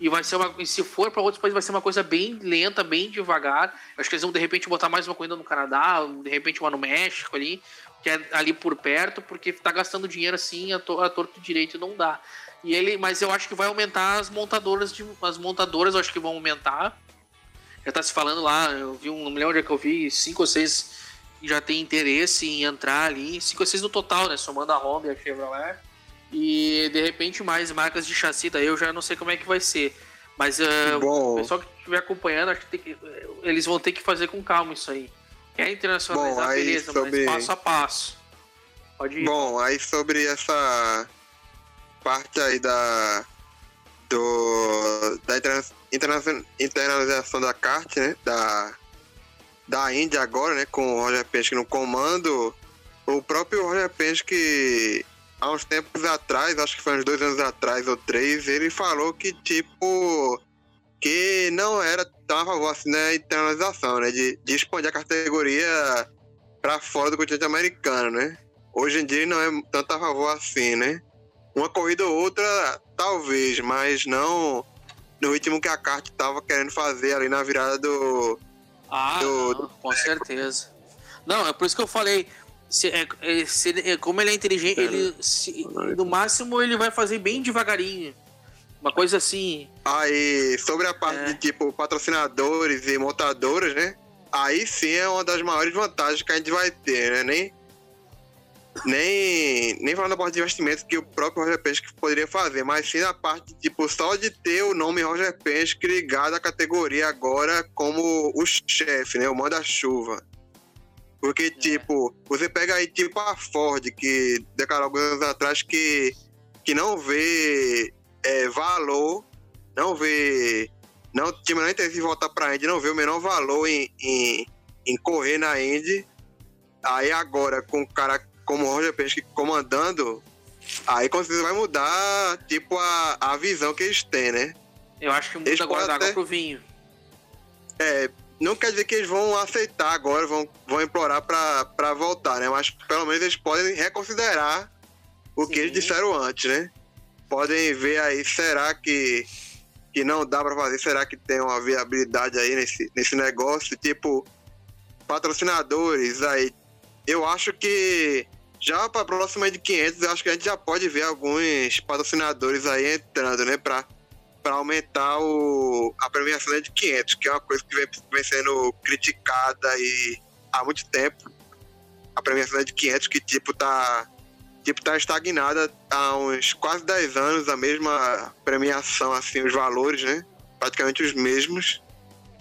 e vai ser uma, se for para outros países vai ser uma coisa bem lenta, bem devagar. Acho que eles vão de repente botar mais uma corrida no Canadá, de repente uma no México ali, que é ali por perto, porque tá gastando dinheiro assim a, to, a torto direito não dá. E ele, mas eu acho que vai aumentar as montadoras de as montadoras, eu acho que vão aumentar. Já tá se falando lá, eu vi um, não me lembro onde é que eu vi, cinco ou seis já tem interesse em entrar ali, cinco ou seis no total, né, somando a Honda e a Chevrolet. E de repente mais marcas de chassi, daí eu já não sei como é que vai ser. Mas uh, o pessoal que estiver acompanhando, acho que, que, eles vão ter que fazer com calma isso aí. É internacionalizar, Bom, beleza, sobre... mas passo a passo. Pode ir. Bom, aí sobre essa parte aí da do da internacionalização da kart, né? Da, da Índia agora, né? Com o Roger Penske no comando. O próprio Roger Penske há uns tempos atrás, acho que foi uns dois anos atrás ou três, ele falou que, tipo, que não era tão a favor assim da internalização, né? De, de expandir a categoria para fora do continente americano, né? Hoje em dia não é tanto a favor assim, né? Uma corrida ou outra, talvez, mas não no ritmo que a kart estava querendo fazer ali na virada do. Ah, do, não, do... com certeza. Não, é por isso que eu falei. Se, é, é, se, é, como ele é inteligente, ele se, no máximo ele vai fazer bem devagarinho. Uma coisa assim. Aí, sobre a parte é. de tipo patrocinadores e montadoras, né? Aí sim é uma das maiores vantagens que a gente vai ter, né? Nem, nem, nem falando da parte de investimentos que o próprio Roger Penske poderia fazer, mas sim a parte, tipo, só de ter o nome Roger Penske ligado à categoria agora como o chefe, né? O manda-chuva. Porque, é. tipo, você pega aí, tipo, a Ford, que declarou alguns anos atrás que, que não vê é, valor, não vê. Não tinha menor interesse em voltar pra Indy, não vê o menor valor em, em, em correr na Indy. Aí agora, com o cara como o Roger Penske comandando, aí com certeza vai mudar, tipo, a, a visão que eles têm, né? Eu acho que muda Eles agora da água até- pro vinho. É, não quer dizer que eles vão aceitar agora, vão, vão implorar pra, pra voltar, né? Mas pelo menos eles podem reconsiderar o que Sim. eles disseram antes, né? Podem ver aí, será que, que não dá pra fazer? Será que tem uma viabilidade aí nesse, nesse negócio? Tipo, patrocinadores aí. Eu acho que já pra próxima de 500, eu acho que a gente já pode ver alguns patrocinadores aí entrando, né? Pra, pra aumentar o, a premiação de 500, que é uma coisa que vem, vem sendo criticada aí há muito tempo. A premiação de 500 que, tipo, tá, tipo, tá estagnada há uns quase 10 anos, a mesma premiação, assim, os valores, né? Praticamente os mesmos.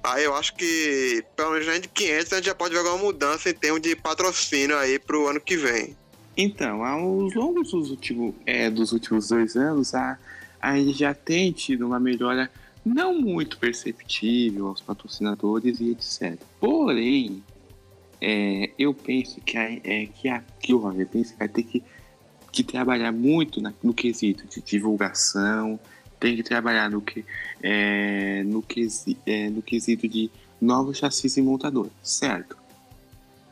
Aí eu acho que, pelo menos na de 500, a gente já pode ver alguma mudança em termos de patrocínio aí pro ano que vem. Então, aos longos dos últimos, é, dos últimos dois anos, a, a gente já tem tido uma melhora não muito perceptível aos patrocinadores e etc. Porém, é, eu penso que, a, é, que, a, que o Roger Penske vai ter que, que trabalhar muito na- no quesito de divulgação, tem que trabalhar no, que, é, no, quesi, é, no quesito de novos chassis e montador, certo?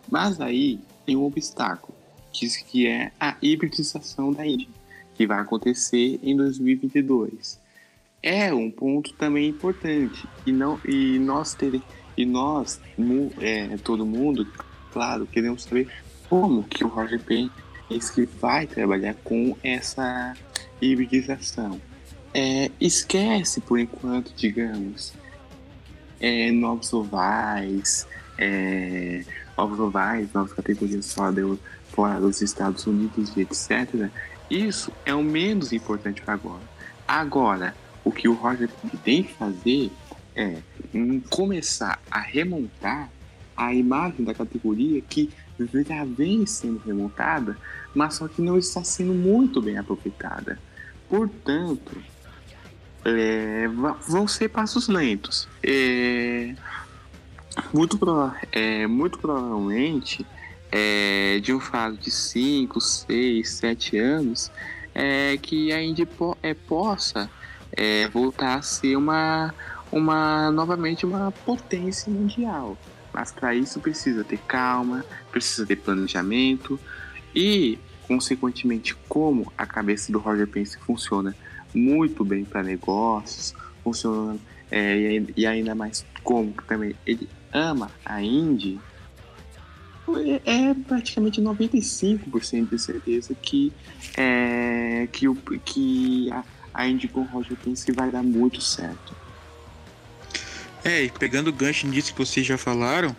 Mas aí tem um obstáculo, que, que é a hibridização da Indy, que vai acontecer em 2022. É um ponto também importante e não e nós ter, e nós é, todo mundo, claro, queremos saber como que o Roger Penske vai trabalhar com essa hibridização. É, esquece por enquanto, digamos, é, novos ovais, é, novos ovais, novas categorias fora, do- fora dos Estados Unidos e etc. Isso é o menos importante para agora. Agora, o que o Roger tem que fazer é começar a remontar a imagem da categoria que já vem sendo remontada, mas só que não está sendo muito bem aproveitada. Portanto, é, vão ser passos lentos. É, muito, é, muito provavelmente, é, de um fato de 5, 6, 7 anos, é, que a Indy po- é, possa é, voltar a ser uma, uma novamente uma potência mundial. Mas para isso precisa ter calma, precisa ter planejamento e, consequentemente, como a cabeça do Roger Penske funciona muito bem para negócios, funciona é, e ai- e ainda mais como também ele ama a Indy, é, é praticamente 95% de certeza que, é, que, o, que a, a Indy com o Roger Penske vai dar muito certo. É, e pegando o gancho nisso que vocês já falaram,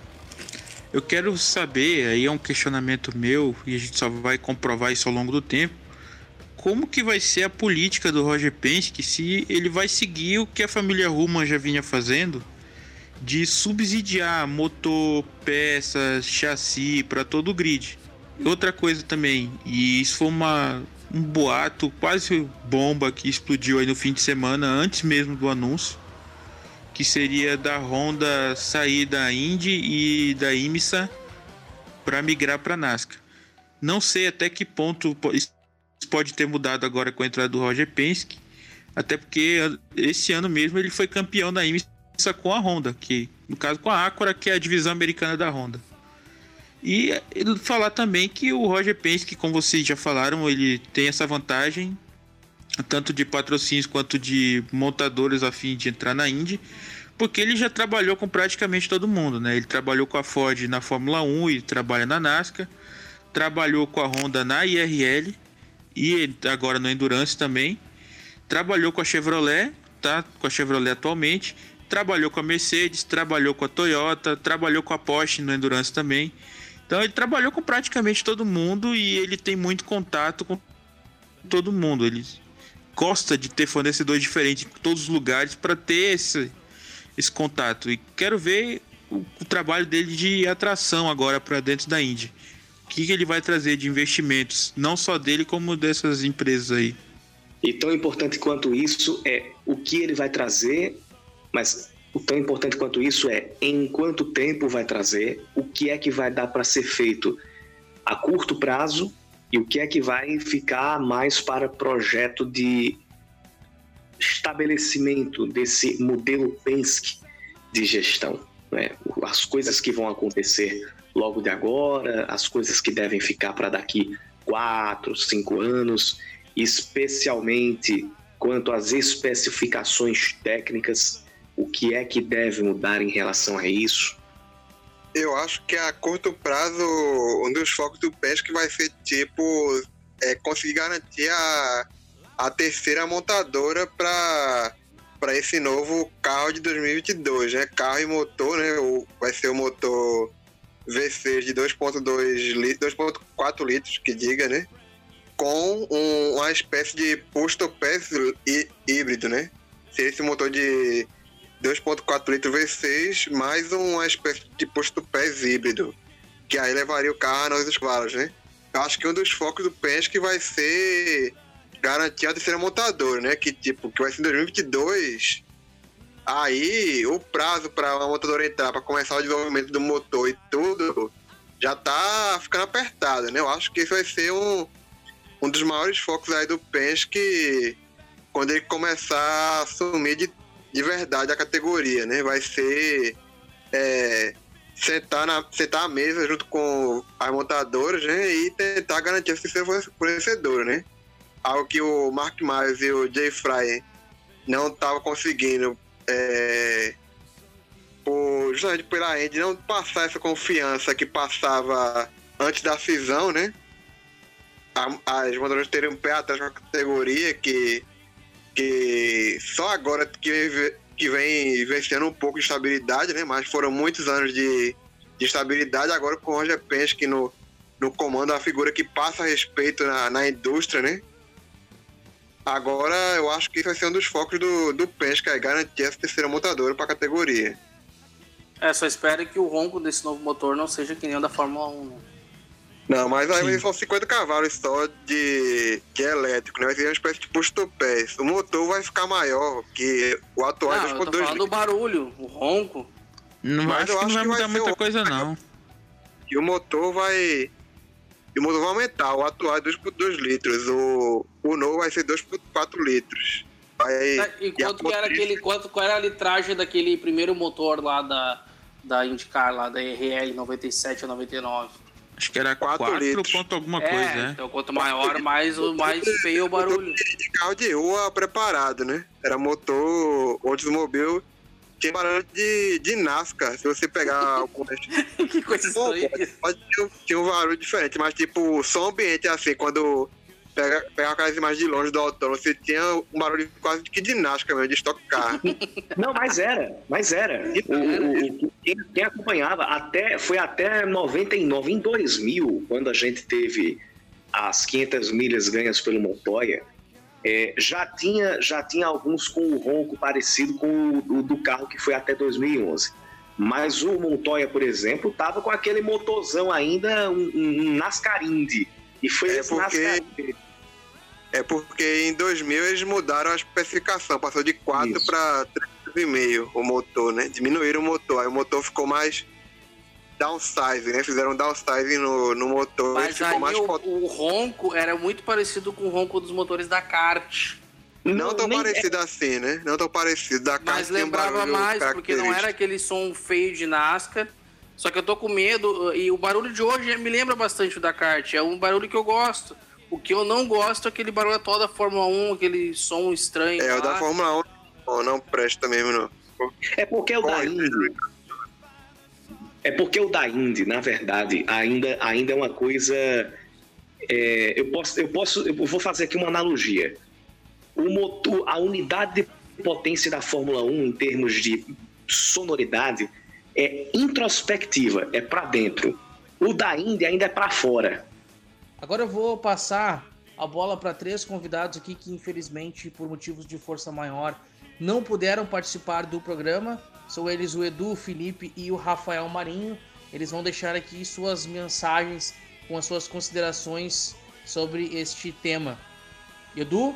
eu quero saber, aí é um questionamento meu, e a gente só vai comprovar isso ao longo do tempo, como que vai ser a política do Roger Penske se ele vai seguir o que a família Ruman já vinha fazendo de subsidiar motor, peças, chassi para todo o grid. Outra coisa também, e isso foi uma, um boato, quase bomba que explodiu aí no fim de semana, antes mesmo do anúncio, que seria da Honda sair da Indy e da IMSA para migrar para NASCAR. Não sei até que ponto po- isso pode ter mudado agora com a entrada do Roger Penske, até porque esse ano mesmo ele foi campeão da IMSA com a Honda, que no caso com a Acura, que é a divisão americana da Honda. E ele falar também que o Roger Penske, como vocês já falaram, ele tem essa vantagem tanto de patrocínios quanto de montadores a fim de entrar na Indy, porque ele já trabalhou com praticamente todo mundo, né? Ele trabalhou com a Ford na Fórmula 1 e trabalha na NASCAR, trabalhou com a Honda na IRL e agora no Endurance também, trabalhou com a Chevrolet, tá? Com a Chevrolet atualmente, trabalhou com a Mercedes, trabalhou com a Toyota, trabalhou com a Porsche no Endurance também. Então ele trabalhou com praticamente todo mundo e ele tem muito contato com todo mundo. Ele gosta de ter fornecedores diferentes em todos os lugares para ter esse, esse contato. E quero ver o, o trabalho dele de atração agora para dentro da Indy. O que, que ele vai trazer de investimentos, não só dele, como dessas empresas aí. E tão importante quanto isso é o que ele vai trazer, mas o tão importante quanto isso é em quanto tempo vai trazer, o que é que vai dar para ser feito a curto prazo e o que é que vai ficar mais para projeto de estabelecimento desse modelo Penske de gestão. Né? As coisas que vão acontecer logo de agora, as coisas que devem ficar para daqui quatro, cinco anos, especialmente quanto às especificações técnicas, o que é que deve mudar em relação a isso? Eu acho que a curto prazo, um dos focos do PESC vai ser tipo é, conseguir garantir a, a terceira montadora para para esse novo carro de 2022, né? Carro e motor, né? O, vai ser o motor V6 de 2.2 litros, 2.4 litros, que diga, né? Com um, uma espécie de posto pés híbrido, né? Seria esse motor de 2.4 litros V6 mais uma espécie de posto pés híbrido, que aí levaria o carro a 9 cavalos, né? Eu acho que um dos focos do Penske vai ser garantir a terceira montadora, né? Que tipo, que vai ser em 2022. Aí o prazo para uma montadora entrar para começar o desenvolvimento do motor e tudo já tá ficando apertado, né? Eu acho que esse vai ser um, um dos maiores focos aí do Penske quando ele começar a assumir de de verdade a categoria, né? Vai ser é, sentar, na, sentar à mesa junto com as montadoras, né? E tentar garantir que você fornecedor, né? Algo que o Mark Miles e o Jay Fry não estavam conseguindo é, por, justamente pela Indy não passar essa confiança que passava antes da cisão, né? as montadoras terem um pé atrás com a categoria que que só agora que, que vem vencendo um pouco de estabilidade, né? Mas foram muitos anos de, de estabilidade. Agora com o Roger Penske no, no comando, a figura que passa respeito na, na indústria, né? Agora eu acho que isso vai ser um dos focos do, do Penske, é garantir essa terceira montadora para a categoria. É, só espero que o ronco desse novo motor não seja que nem o da Fórmula 1, né? Não, mas aí Sim. são 50 cavalos só de, de elétrico, né? Vai ser uma espécie de pusto-pés. O motor vai ficar maior que o atual não, 2.2 eu tô falando do barulho, o ronco. Não, mas acho que não vai mudar muita coisa, não. E o motor vai... E o motor vai aumentar. O atual é 2.2 litros. O, o novo vai ser 2.4 litros. Vai, tá, e quanto que era aquele... Quanto, qual era a litragem daquele primeiro motor lá da, da IndyCar, lá da RL 97 ou 99? Acho que era 4, 4 ponto alguma é, coisa, né? Então quanto maior, mais, mais feio o barulho. De carro de rua preparado, né? Era motor Oldsmobile tinha barulho de, de NASCAR. Se você pegar o que coisa estranha. Pode, pode ter, tinha um barulho diferente, mas tipo, som ambiente assim, quando pega, pega aquelas imagens de longe do autódromo, você tinha um barulho quase que de ginástica mesmo, de Stock Car. Não, mas era, mas era. O, o, o, quem, quem, acompanhava, até, foi até 99, em 2000, quando a gente teve as 500 milhas ganhas pelo Montoya, é, já, tinha, já tinha alguns com o ronco parecido com o, do carro que foi até 2011. Mas o Montoya, por exemplo, estava com aquele motorzão ainda, um, um NASCAR Indy. E foi é porque, É porque em 2000 eles mudaram a especificação, passou de 4 para 3,5 o motor, né? Diminuíram o motor, aí o motor ficou mais downsizing, né? Fizeram downsizing no, no motor Mas ficou mais o, o, ronco era muito parecido com o ronco dos motores da kart. Não, não tão parecido é... assim, né? Não tão parecido. Da Mas lembrava um mais, porque não era aquele som feio de NASCAR só que eu tô com medo e o barulho de hoje me lembra bastante o da kart. É um barulho que eu gosto. O que eu não gosto é aquele barulho atual da Fórmula 1, aquele som estranho. É, lá. o da Fórmula 1 não, não presta mesmo, não. É porque o da Indy. É porque o da Indy, na verdade, ainda, ainda é uma coisa. É, eu, posso, eu posso. Eu vou fazer aqui uma analogia. O motor, a unidade de potência da Fórmula 1 em termos de sonoridade é introspectiva, é para dentro. O da Índia ainda é para fora. Agora eu vou passar a bola para três convidados aqui que infelizmente por motivos de força maior não puderam participar do programa. São eles o Edu, o Felipe e o Rafael Marinho. Eles vão deixar aqui suas mensagens com as suas considerações sobre este tema. Edu?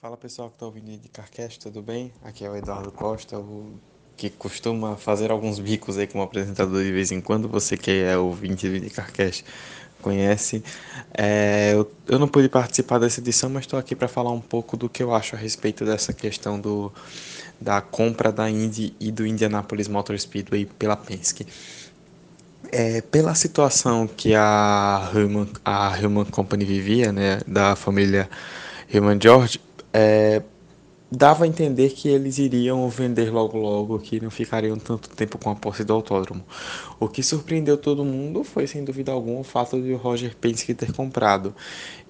Fala pessoal que está ouvindo de Carcast, tudo bem? Aqui é o Eduardo Costa, o que costuma fazer alguns bicos aí como apresentador de vez em quando, você que é ouvinte do IndyCarCast conhece. É, eu, eu não pude participar dessa edição, mas estou aqui para falar um pouco do que eu acho a respeito dessa questão do, da compra da Indy e do Indianapolis Motor Speedway pela Penske. É, pela situação que a Human, a Human Company vivia, né, da família Human George, é, dava a entender que eles iriam vender logo logo, que não ficariam tanto tempo com a posse do autódromo. O que surpreendeu todo mundo foi, sem dúvida alguma, o fato de o Roger Penske ter comprado.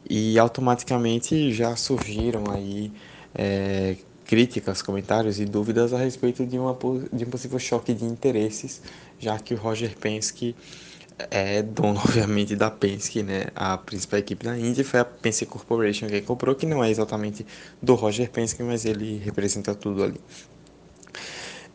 E automaticamente já surgiram aí é, críticas, comentários e dúvidas a respeito de, uma, de um possível choque de interesses, já que o Roger Penske é dono, obviamente, da Penske, né? A principal equipe da Indy foi a Penske Corporation que comprou, que não é exatamente do Roger Penske, mas ele representa tudo ali.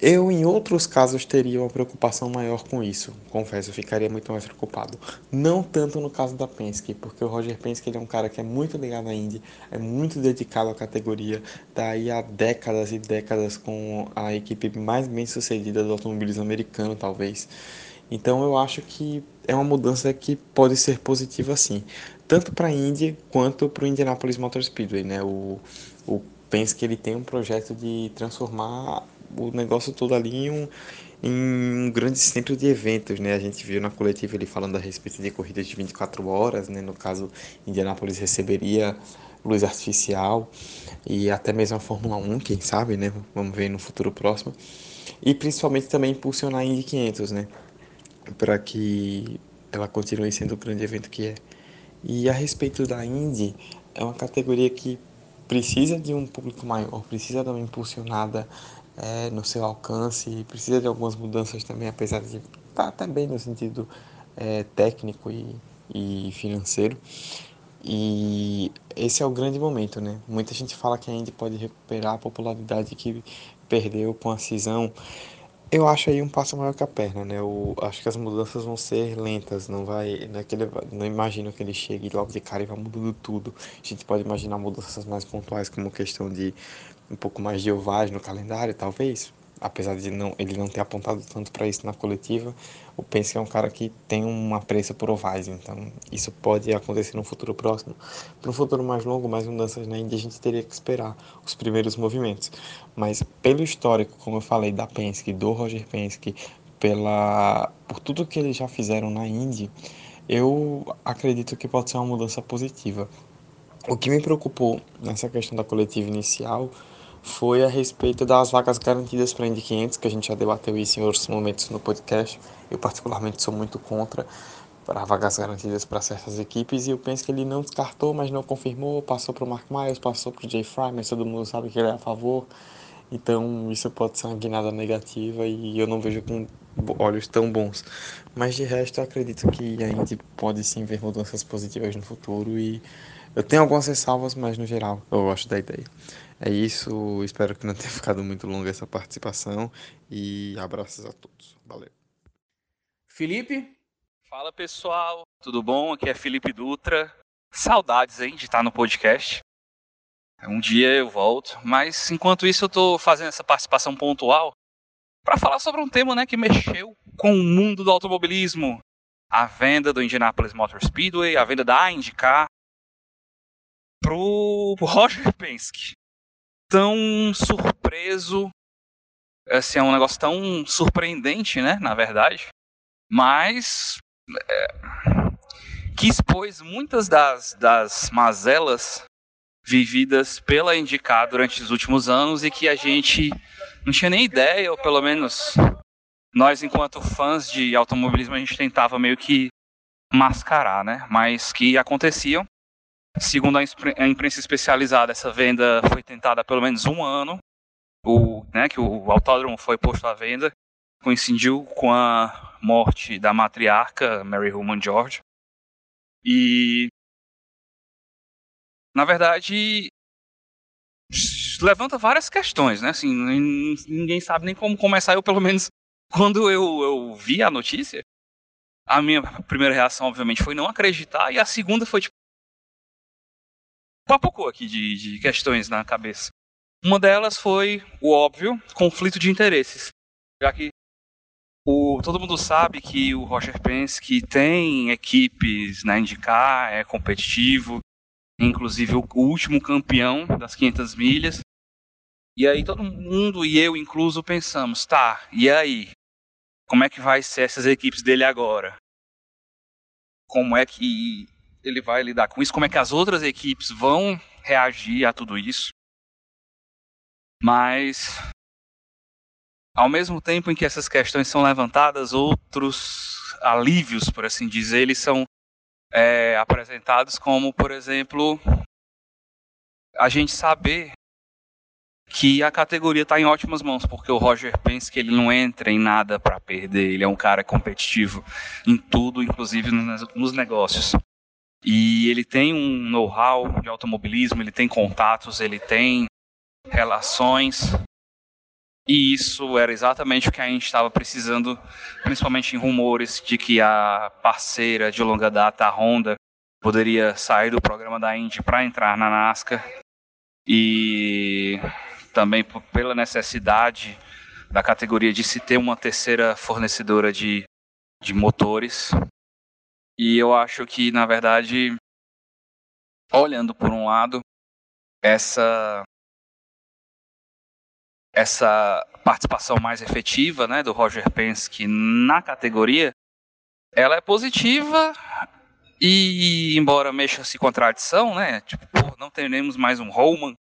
Eu, em outros casos, teria uma preocupação maior com isso. Confesso, eu ficaria muito mais preocupado. Não tanto no caso da Penske, porque o Roger Penske ele é um cara que é muito ligado à Indy, é muito dedicado à categoria, está aí há décadas e décadas com a equipe mais bem sucedida do automobilismo americano, talvez. Então eu acho que é uma mudança que pode ser positiva sim, tanto para a Indy quanto para o Indianapolis Motor Speedway, né? O, o Penske ele tem um projeto de transformar o negócio todo ali em um, em um grande centro de eventos, né? A gente viu na coletiva ele falando a respeito de corridas de 24 horas, né? No caso, Indianapolis receberia luz artificial e até mesmo a Fórmula 1, quem sabe, né? Vamos ver no futuro próximo. E principalmente também impulsionar a Indy 500, né? Para que ela continue sendo o grande evento que é. E a respeito da Indy, é uma categoria que precisa de um público maior, precisa dar uma impulsionada é, no seu alcance, precisa de algumas mudanças também, apesar de estar tá até bem no sentido é, técnico e, e financeiro. E esse é o grande momento, né? Muita gente fala que a Indy pode recuperar a popularidade que perdeu com a cisão eu acho aí um passo maior que a perna, né? Eu acho que as mudanças vão ser lentas, não vai, não, é que ele, não imagino que ele chegue logo de cara e vá mudando tudo. A gente pode imaginar mudanças mais pontuais, como questão de um pouco mais de ovagem no calendário, talvez, apesar de não, ele não ter apontado tanto para isso na coletiva, o Penske é um cara que tem uma pressa por ovais, então isso pode acontecer no futuro próximo. Para um futuro mais longo, mais mudanças na a gente teria que esperar os primeiros movimentos. Mas pelo histórico, como eu falei, da Penske, do Roger Penske, pela, por tudo que eles já fizeram na Indy, eu acredito que pode ser uma mudança positiva. O que me preocupou nessa questão da coletiva inicial foi a respeito das vagas garantidas para Indy 500, que a gente já debateu isso em outros momentos no podcast. Eu particularmente sou muito contra para vagas garantidas para certas equipes e eu penso que ele não descartou, mas não confirmou, passou para o Mark Miles, passou para o Jay Fry, mas todo mundo sabe que ele é a favor. Então isso pode ser uma guinada negativa e eu não vejo com olhos tão bons. Mas de resto eu acredito que a Indy pode sim ver mudanças positivas no futuro e eu tenho algumas ressalvas, mas no geral eu gosto da ideia. É isso, espero que não tenha ficado muito longa essa participação e abraços a todos. Valeu. Felipe? Fala pessoal, tudo bom? Aqui é Felipe Dutra. Saudades, hein, de estar no podcast. Um dia eu volto, mas enquanto isso eu estou fazendo essa participação pontual para falar sobre um tema né, que mexeu com o mundo do automobilismo. A venda do Indianapolis Motor Speedway, a venda da IndyCar pro Roger Penske tão surpreso, assim, é um negócio tão surpreendente, né, na verdade, mas é, que expôs muitas das, das mazelas vividas pela Indicar durante os últimos anos e que a gente não tinha nem ideia, ou pelo menos nós, enquanto fãs de automobilismo, a gente tentava meio que mascarar, né? Mas que aconteciam. Segundo a imprensa especializada, essa venda foi tentada há pelo menos um ano. O, né, que o autódromo foi posto à venda coincidiu com a morte da matriarca Mary Roman George. E na verdade levanta várias questões, né? Assim, ninguém sabe nem como começar. Eu pelo menos quando eu, eu vi a notícia, a minha primeira reação obviamente foi não acreditar e a segunda foi tipo papocou aqui de, de questões na cabeça. Uma delas foi o óbvio conflito de interesses. Já que o, todo mundo sabe que o Roger Penske tem equipes na IndyCar, é competitivo, inclusive o, último campeão das 500 milhas. E aí todo mundo, e eu incluso, pensamos, tá, e aí? Como é que vai ser essas equipes dele agora? Como é que ele vai lidar com isso? Como é que as outras equipes vão reagir a tudo isso? Mas, ao mesmo tempo em que essas questões são levantadas, outros alívios, por assim dizer, eles são é, apresentados como, por exemplo, a gente saber que a categoria está em ótimas mãos, porque o Roger pensa que ele não entra em nada para perder, ele é um cara competitivo em tudo, inclusive nos negócios. E ele tem um know-how de automobilismo, ele tem contatos, ele tem relações. E isso era exatamente o que a gente estava precisando, principalmente em rumores de que a parceira de longa data, a Honda, poderia sair do programa da Indy para entrar na NASCAR. E também pela necessidade da categoria de se ter uma terceira fornecedora de, de motores. E eu acho que, na verdade, olhando por um lado, essa essa participação mais efetiva né, do Roger Penske na categoria, ela é positiva e, embora mexa-se contradição, né, tipo, não teremos mais um Roman,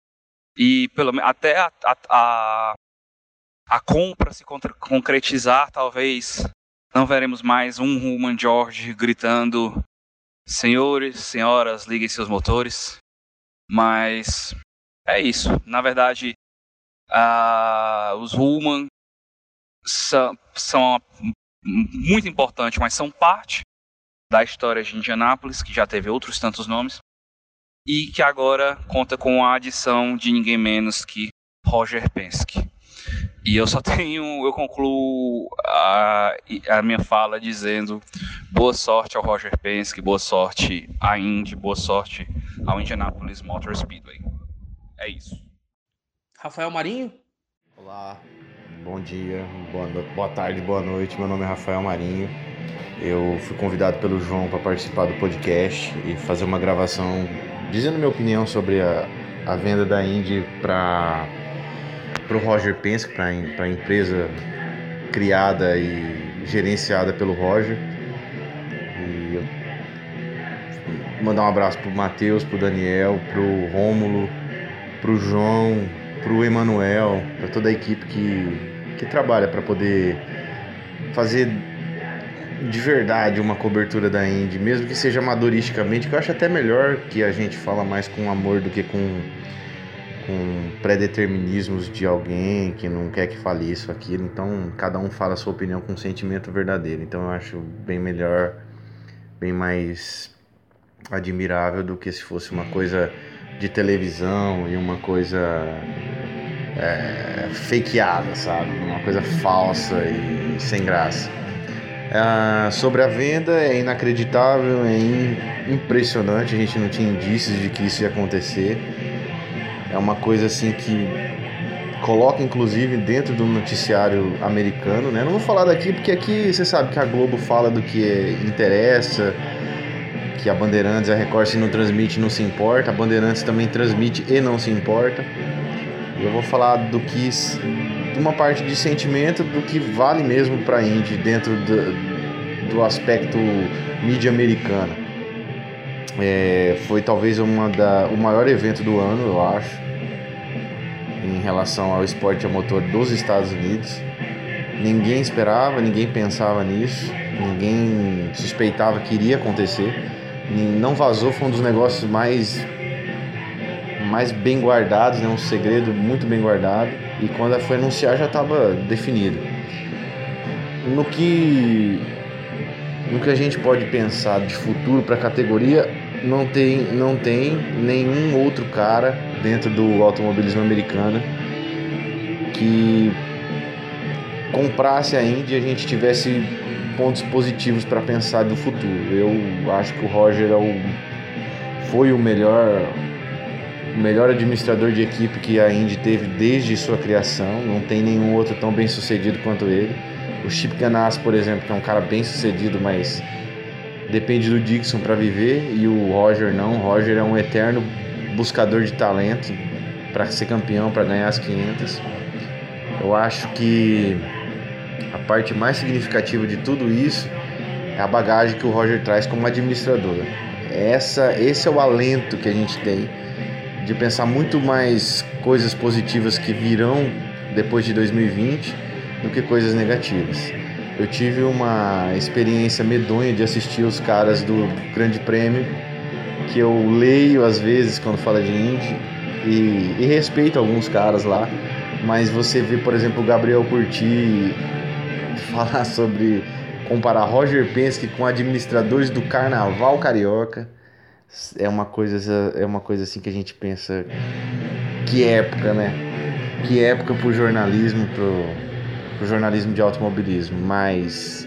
e pelo até a, a, a, a compra se concretizar, talvez não veremos mais um Human George gritando: senhores, senhoras, liguem seus motores. Mas é isso. Na verdade, uh, os Human são, são muito importantes, mas são parte da história de Indianápolis, que já teve outros tantos nomes e que agora conta com a adição de ninguém menos que Roger Penske. E eu só tenho, eu concluo a, a minha fala dizendo boa sorte ao Roger Penske, boa sorte à Indy, boa sorte ao Indianapolis Motor Speedway. É isso. Rafael Marinho? Olá, bom dia, boa, boa tarde, boa noite. Meu nome é Rafael Marinho. Eu fui convidado pelo João para participar do podcast e fazer uma gravação dizendo minha opinião sobre a, a venda da Indy para o Roger Penske, para a empresa criada e gerenciada pelo Roger. E mandar um abraço pro Matheus, pro Daniel, pro Rômulo, pro João, pro Emanuel, para toda a equipe que, que trabalha para poder fazer de verdade uma cobertura da Indy, mesmo que seja amadoristicamente, que eu acho até melhor que a gente fala mais com amor do que com, com pré-determinismos de alguém que não quer que fale isso, aquilo. Então, cada um fala a sua opinião com um sentimento verdadeiro. Então, eu acho bem melhor, bem mais admirável do que se fosse uma coisa de televisão e uma coisa é, fakeada, sabe? Uma coisa falsa e sem graça. Ah, sobre a venda, é inacreditável, é impressionante. A gente não tinha indícios de que isso ia acontecer. É uma coisa assim que coloca inclusive dentro do noticiário americano, né? Não vou falar daqui porque aqui você sabe que a Globo fala do que interessa, que a Bandeirantes, a Record se não transmite, não se importa. A Bandeirantes também transmite e não se importa. Eu vou falar do que uma parte de sentimento do que vale mesmo para a Indy dentro do, do aspecto mídia americana. É, foi talvez uma da, o maior evento do ano, eu acho, em relação ao esporte a motor dos Estados Unidos. Ninguém esperava, ninguém pensava nisso, ninguém suspeitava que iria acontecer. Não vazou, foi um dos negócios mais mais bem guardados, né? um segredo muito bem guardado e quando foi anunciar já estava definido. No que no que a gente pode pensar de futuro para a categoria, não tem, não tem nenhum outro cara dentro do automobilismo americano que comprasse a Indy e a gente tivesse pontos positivos para pensar do futuro. Eu acho que o Roger é o, foi o melhor o melhor administrador de equipe que a Indy teve desde sua criação. Não tem nenhum outro tão bem sucedido quanto ele. O Chip Ganassi, por exemplo, que é um cara bem sucedido, mas depende do Dixon para viver. E o Roger não. O Roger é um eterno buscador de talento para ser campeão, para ganhar as 500. Eu acho que parte mais significativa de tudo isso é a bagagem que o Roger traz como administrador. Essa, esse é o alento que a gente tem de pensar muito mais coisas positivas que virão depois de 2020 do que coisas negativas. Eu tive uma experiência medonha de assistir os caras do Grande Prêmio, que eu leio às vezes quando fala de Indy e, e respeito alguns caras lá, mas você vê, por exemplo, o Gabriel Curti falar sobre comparar Roger Penske com administradores do Carnaval Carioca é uma coisa é uma coisa assim que a gente pensa que época, né? Que época pro jornalismo, pro, jornalismo de automobilismo, mas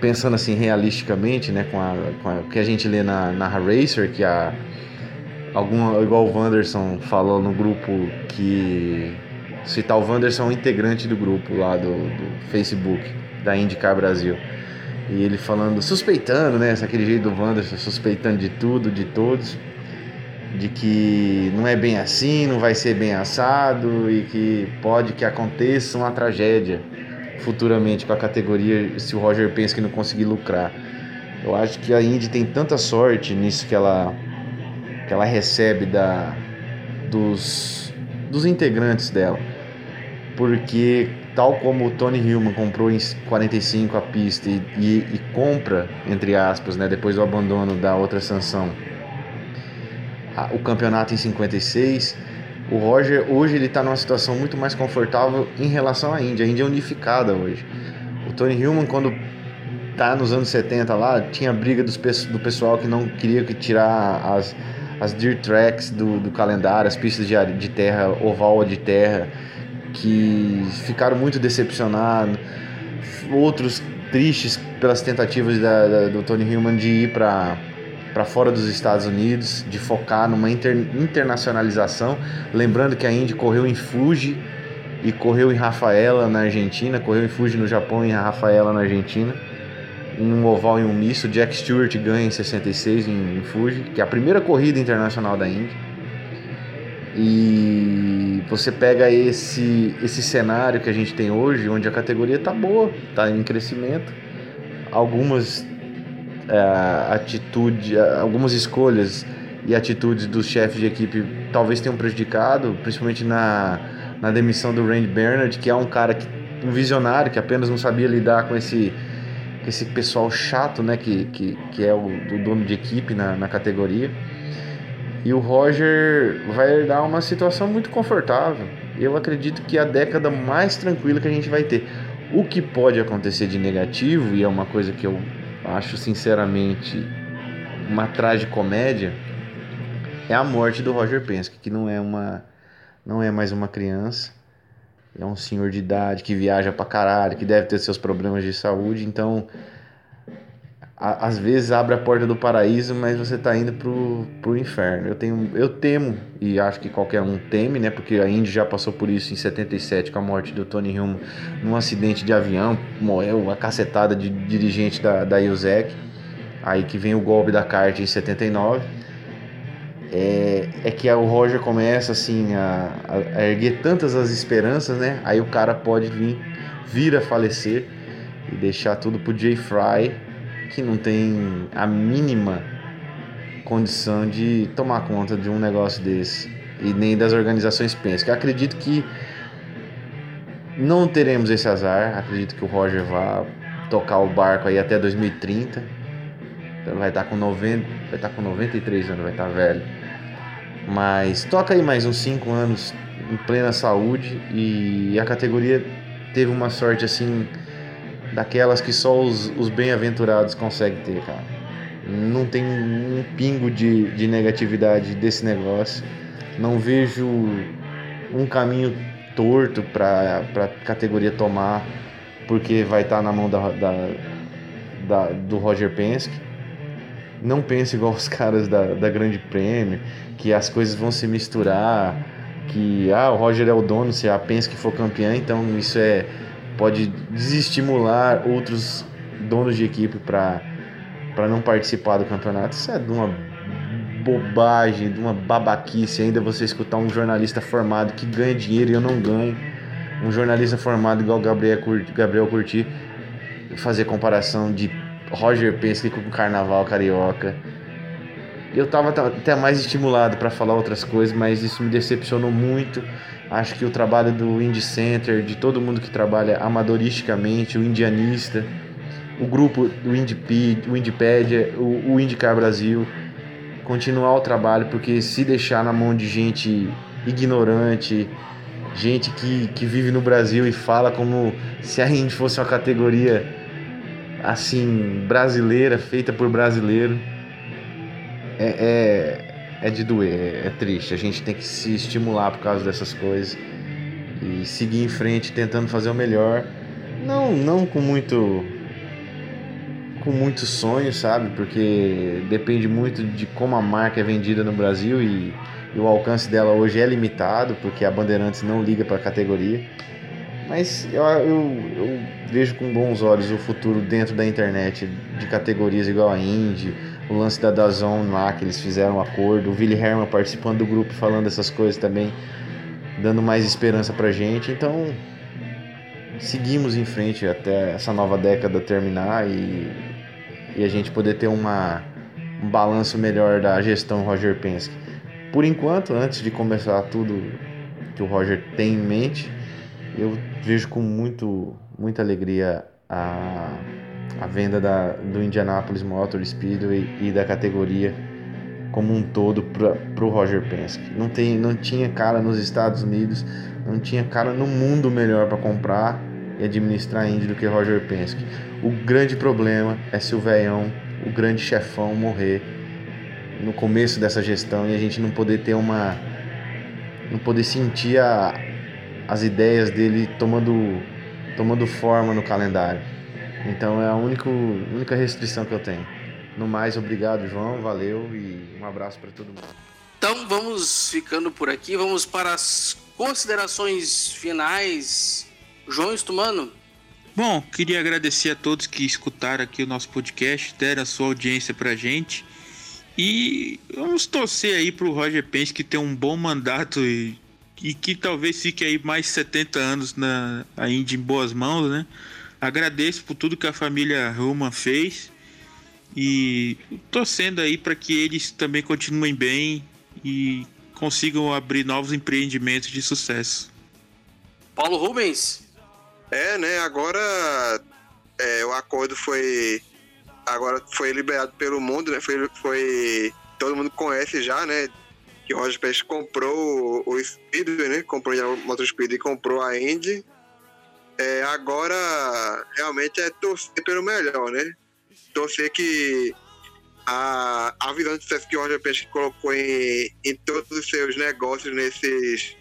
pensando assim realisticamente, né, com, a, com a, que a gente lê na, na Racer, que a alguma igual o Wanderson falou no grupo que citar o Wanderson um integrante do grupo lá do, do Facebook da IndyCar Brasil e ele falando, suspeitando, né? Aquele jeito do Wanderson, suspeitando de tudo, de todos. De que não é bem assim, não vai ser bem assado e que pode que aconteça uma tragédia futuramente com a categoria se o Roger pensa que não conseguir lucrar. Eu acho que a Indy tem tanta sorte nisso que ela, que ela recebe da, dos, dos integrantes dela. Porque tal como o Tony Hillman comprou em 45 a pista e, e, e, compra, entre aspas, né, depois do abandono da outra sanção, a, o campeonato em 56, o Roger hoje ele está numa situação muito mais confortável em relação à Índia. A Índia é unificada hoje. O Tony Hillman, quando tá nos anos 70 lá, tinha briga dos, do pessoal que não queria que tirar as, as dirt tracks do, do calendário, as pistas de, de terra, oval de terra que ficaram muito decepcionados, outros tristes pelas tentativas da, da, do Tony Hillman de ir para para fora dos Estados Unidos, de focar numa inter, internacionalização. Lembrando que a Indy correu em Fuji e correu em Rafaela na Argentina, correu em Fuji no Japão e em Rafaela na Argentina. Um oval e um misto, Jack Stewart ganha em 66 em, em Fuji, que é a primeira corrida internacional da Indy. E você pega esse, esse cenário que a gente tem hoje, onde a categoria está boa, está em crescimento. Algumas é, atitude, algumas escolhas e atitudes dos chefes de equipe talvez tenham prejudicado, principalmente na, na demissão do Randy Bernard, que é um cara que, um visionário que apenas não sabia lidar com esse esse pessoal chato, né, que, que, que é o, o dono de equipe na, na categoria. E o Roger vai dar uma situação muito confortável. Eu acredito que é a década mais tranquila que a gente vai ter. O que pode acontecer de negativo, e é uma coisa que eu acho sinceramente uma tragicomédia, é a morte do Roger Penske, que não é uma não é mais uma criança, é um senhor de idade que viaja pra caralho, que deve ter seus problemas de saúde, então às vezes abre a porta do paraíso, mas você está indo pro, pro inferno. Eu tenho, eu temo e acho que qualquer um teme, né? Porque a Indy já passou por isso em 77 com a morte do Tony Hume num acidente de avião, morreu a cacetada de dirigente da da USEC. Aí que vem o golpe da kart em 79. É, é que o Roger começa assim a, a erguer tantas as esperanças, né? Aí o cara pode vir vir a falecer e deixar tudo pro Jay Fry que não tem a mínima condição de tomar conta de um negócio desse e nem das organizações Penske. acredito que não teremos esse azar. Acredito que o Roger vá tocar o barco aí até 2030. Então vai estar com 90, vai estar com 93 anos, vai estar velho. Mas toca aí mais uns 5 anos em plena saúde e a categoria teve uma sorte assim daquelas que só os, os bem-aventurados conseguem ter, cara. Não tem um pingo de, de negatividade desse negócio. Não vejo um caminho torto para a categoria tomar, porque vai estar tá na mão da, da, da, do Roger Penske. não pense igual os caras da, da Grande Prêmio, que as coisas vão se misturar, que ah, o Roger é o dono, se a Penske for campeã, então isso é pode desestimular outros donos de equipe para não participar do campeonato. Isso é de uma bobagem, de uma babaquice ainda você escutar um jornalista formado que ganha dinheiro e eu não ganho. Um jornalista formado igual Gabriel Gabriel Curti fazer comparação de Roger Penske com o Carnaval Carioca. Eu tava até mais estimulado para falar outras coisas, mas isso me decepcionou muito. Acho que o trabalho do Indie Center, de todo mundo que trabalha amadoristicamente, o indianista, o grupo do Indiped, o Indipédia, o, o Brasil, continuar o trabalho, porque se deixar na mão de gente ignorante, gente que, que vive no Brasil e fala como se a Indy fosse uma categoria assim brasileira, feita por brasileiro, é, é, é de doer, é, é triste. A gente tem que se estimular por causa dessas coisas e seguir em frente tentando fazer o melhor. Não, não com muito com muitos sonhos, sabe? Porque depende muito de como a marca é vendida no Brasil e, e o alcance dela hoje é limitado, porque a Bandeirantes não liga para a categoria. Mas eu, eu, eu, vejo com bons olhos o futuro dentro da internet de categorias igual a Indy, o lance da Dazon lá que eles fizeram um acordo, o Willi Herman participando do grupo falando essas coisas também, dando mais esperança pra gente. Então, seguimos em frente até essa nova década terminar e, e a gente poder ter uma, um balanço melhor da gestão Roger Penske. Por enquanto, antes de começar tudo que o Roger tem em mente, eu vejo com muito, muita alegria a, a venda da, do Indianapolis Motor Speedway e da categoria como um todo para o Roger Penske. Não, tem, não tinha cara nos Estados Unidos, não tinha cara no mundo melhor para comprar e administrar a Indy do que Roger Penske. O grande problema é se o velhão, o grande chefão, morrer no começo dessa gestão e a gente não poder ter uma. não poder sentir a, as ideias dele tomando, tomando forma no calendário. Então é a única, única restrição que eu tenho. No mais, obrigado, João, valeu e um abraço para todo mundo. Então vamos ficando por aqui, vamos para as considerações finais. João Estumano. Bom, queria agradecer a todos que escutaram aqui o nosso podcast, deram a sua audiência pra gente. E vamos torcer aí pro Roger Pence que tem um bom mandato e e que talvez fique aí mais 70 anos na, ainda em boas mãos, né? Agradeço por tudo que a família Ruman fez e torcendo aí para que eles também continuem bem e consigam abrir novos empreendimentos de sucesso. Paulo Rubens. É, né? Agora é, o acordo foi agora foi liberado pelo mundo, né? Foi, foi todo mundo conhece já, né? que o Roger Pérez comprou o, Speedway, né? Comprou o Motor Speed e comprou a Indy. É, agora, realmente é torcer pelo melhor, né? Torcer que a, a visão de sucesso que o Roger Pérez colocou em, em todos os seus negócios nesses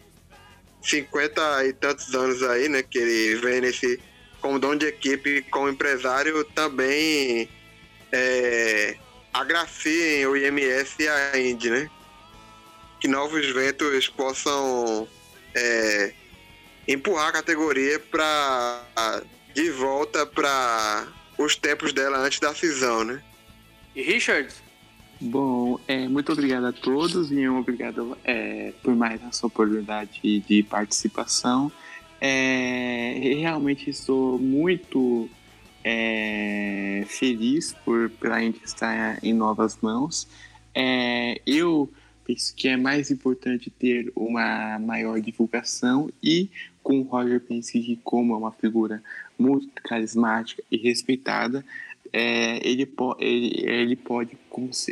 50 e tantos anos aí, né? Que ele vem nesse como dono de equipe, como empresário, também é, o IMS e a Indy, né? que novos ventos possam é, empurrar a categoria para de volta para os tempos dela antes da cisão, né? E Richard? Bom, é, muito obrigado a todos e obrigado é, por mais essa oportunidade de participação. É, realmente estou muito é, feliz por pela gente estar em novas mãos. É, eu penso que é mais importante ter uma maior divulgação e com o Roger Penske como é uma figura muito carismática e respeitada, é, ele, po ele, ele, pode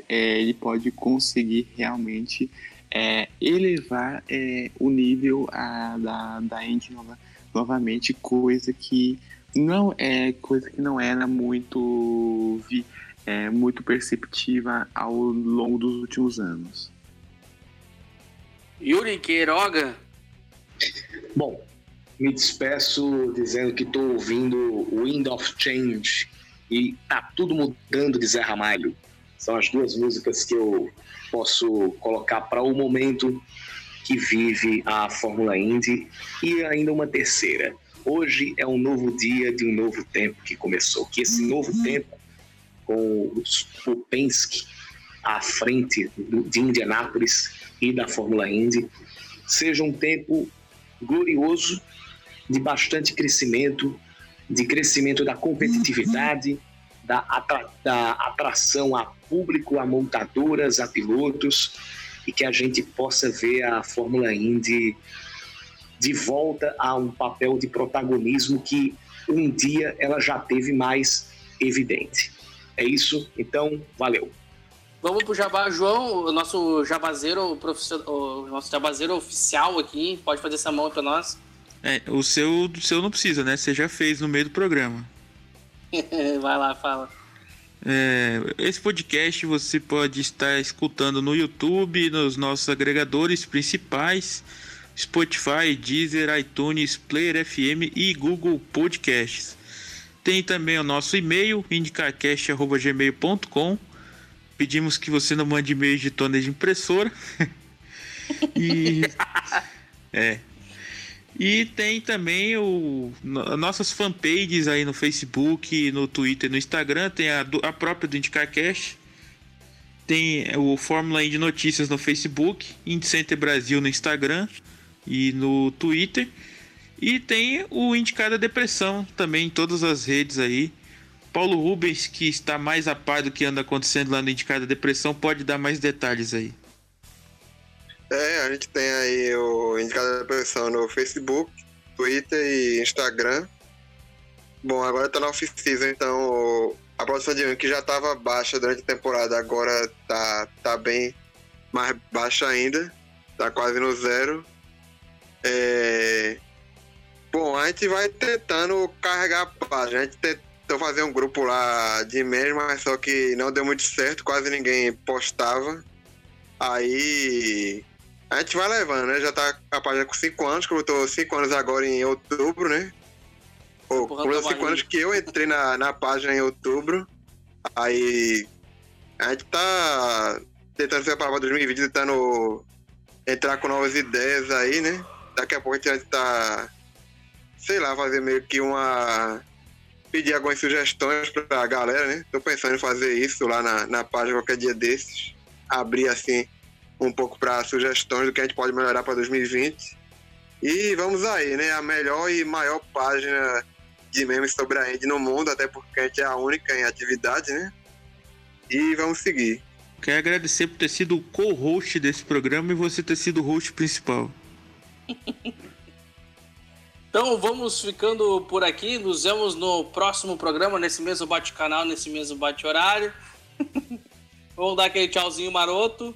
é, ele pode conseguir realmente é, elevar é, o nível a, da, da Indy nova, novamente, coisa que não é coisa que não era muito vi, é, muito perceptiva ao longo dos últimos anos. Yuri Queiroga. Bom, me despeço dizendo que estou ouvindo Wind of Change e tá tudo mudando de Zé Ramalho. São as duas músicas que eu posso colocar para o momento que vive a Fórmula Indy e ainda uma terceira. Hoje é um novo dia de um novo tempo que começou. Que esse novo tempo, com o Penske à frente de Indianápolis e da Fórmula Indy, seja um tempo glorioso de bastante crescimento, de crescimento da competitividade, da, atra da atração a público, a montadoras, a pilotos, e que a gente possa ver a Fórmula Indy de volta a um papel de protagonismo que um dia ela já teve mais evidente. É isso, então valeu. Vamos pro Jabá, João, o nosso jabazeiro, o nosso jabazeiro oficial aqui, pode fazer essa mão para nós. É, o seu, o seu não precisa, né? Você já fez no meio do programa. Vai lá, fala. É, esse podcast você pode estar escutando no YouTube, nos nossos agregadores principais, Spotify, Deezer, iTunes, Player FM e Google Podcasts. Tem também o nosso e-mail, indicarcast.gmail.com. Pedimos que você não mande e-mail de tona de impressora. e. é, e tem também o, nossas fanpages aí no Facebook, no Twitter, no Instagram. Tem a, a própria do IndicaCast. Tem o Fórmula Indy Notícias no Facebook. Indy Center Brasil no Instagram e no Twitter. E tem o Indicada Depressão também em todas as redes aí. Paulo Rubens, que está mais a par do que anda acontecendo lá no Indicada Depressão, pode dar mais detalhes aí. É, a gente tem aí o Indicador da Pressão no Facebook, Twitter e Instagram. Bom, agora tá na off-season, então a produção de um que já tava baixa durante a temporada, agora tá, tá bem mais baixa ainda, tá quase no zero. É... Bom, a gente vai tentando carregar a página. A gente tentou fazer um grupo lá de e-mail, mas só que não deu muito certo, quase ninguém postava. Aí a gente vai levando, né? Já tá a página com 5 anos, completou 5 anos agora em outubro, né? Pô, completou 5 anos que eu entrei na, na página em outubro. Aí a gente tá tentando se preparar para 2020, tentando entrar com novas ideias aí, né? Daqui a pouco a gente tá, sei lá, fazer meio que uma. pedir algumas sugestões pra galera, né? Tô pensando em fazer isso lá na, na página qualquer dia desses. Abrir assim um pouco para sugestões do que a gente pode melhorar para 2020. E vamos aí, né? A melhor e maior página de memes sobre a Indy no mundo, até porque a gente é a única em atividade, né? E vamos seguir. Quero agradecer por ter sido o co-host desse programa e você ter sido o host principal. então vamos ficando por aqui. Nos vemos no próximo programa, nesse mesmo bate-canal, nesse mesmo bate-horário. vamos dar aquele tchauzinho maroto.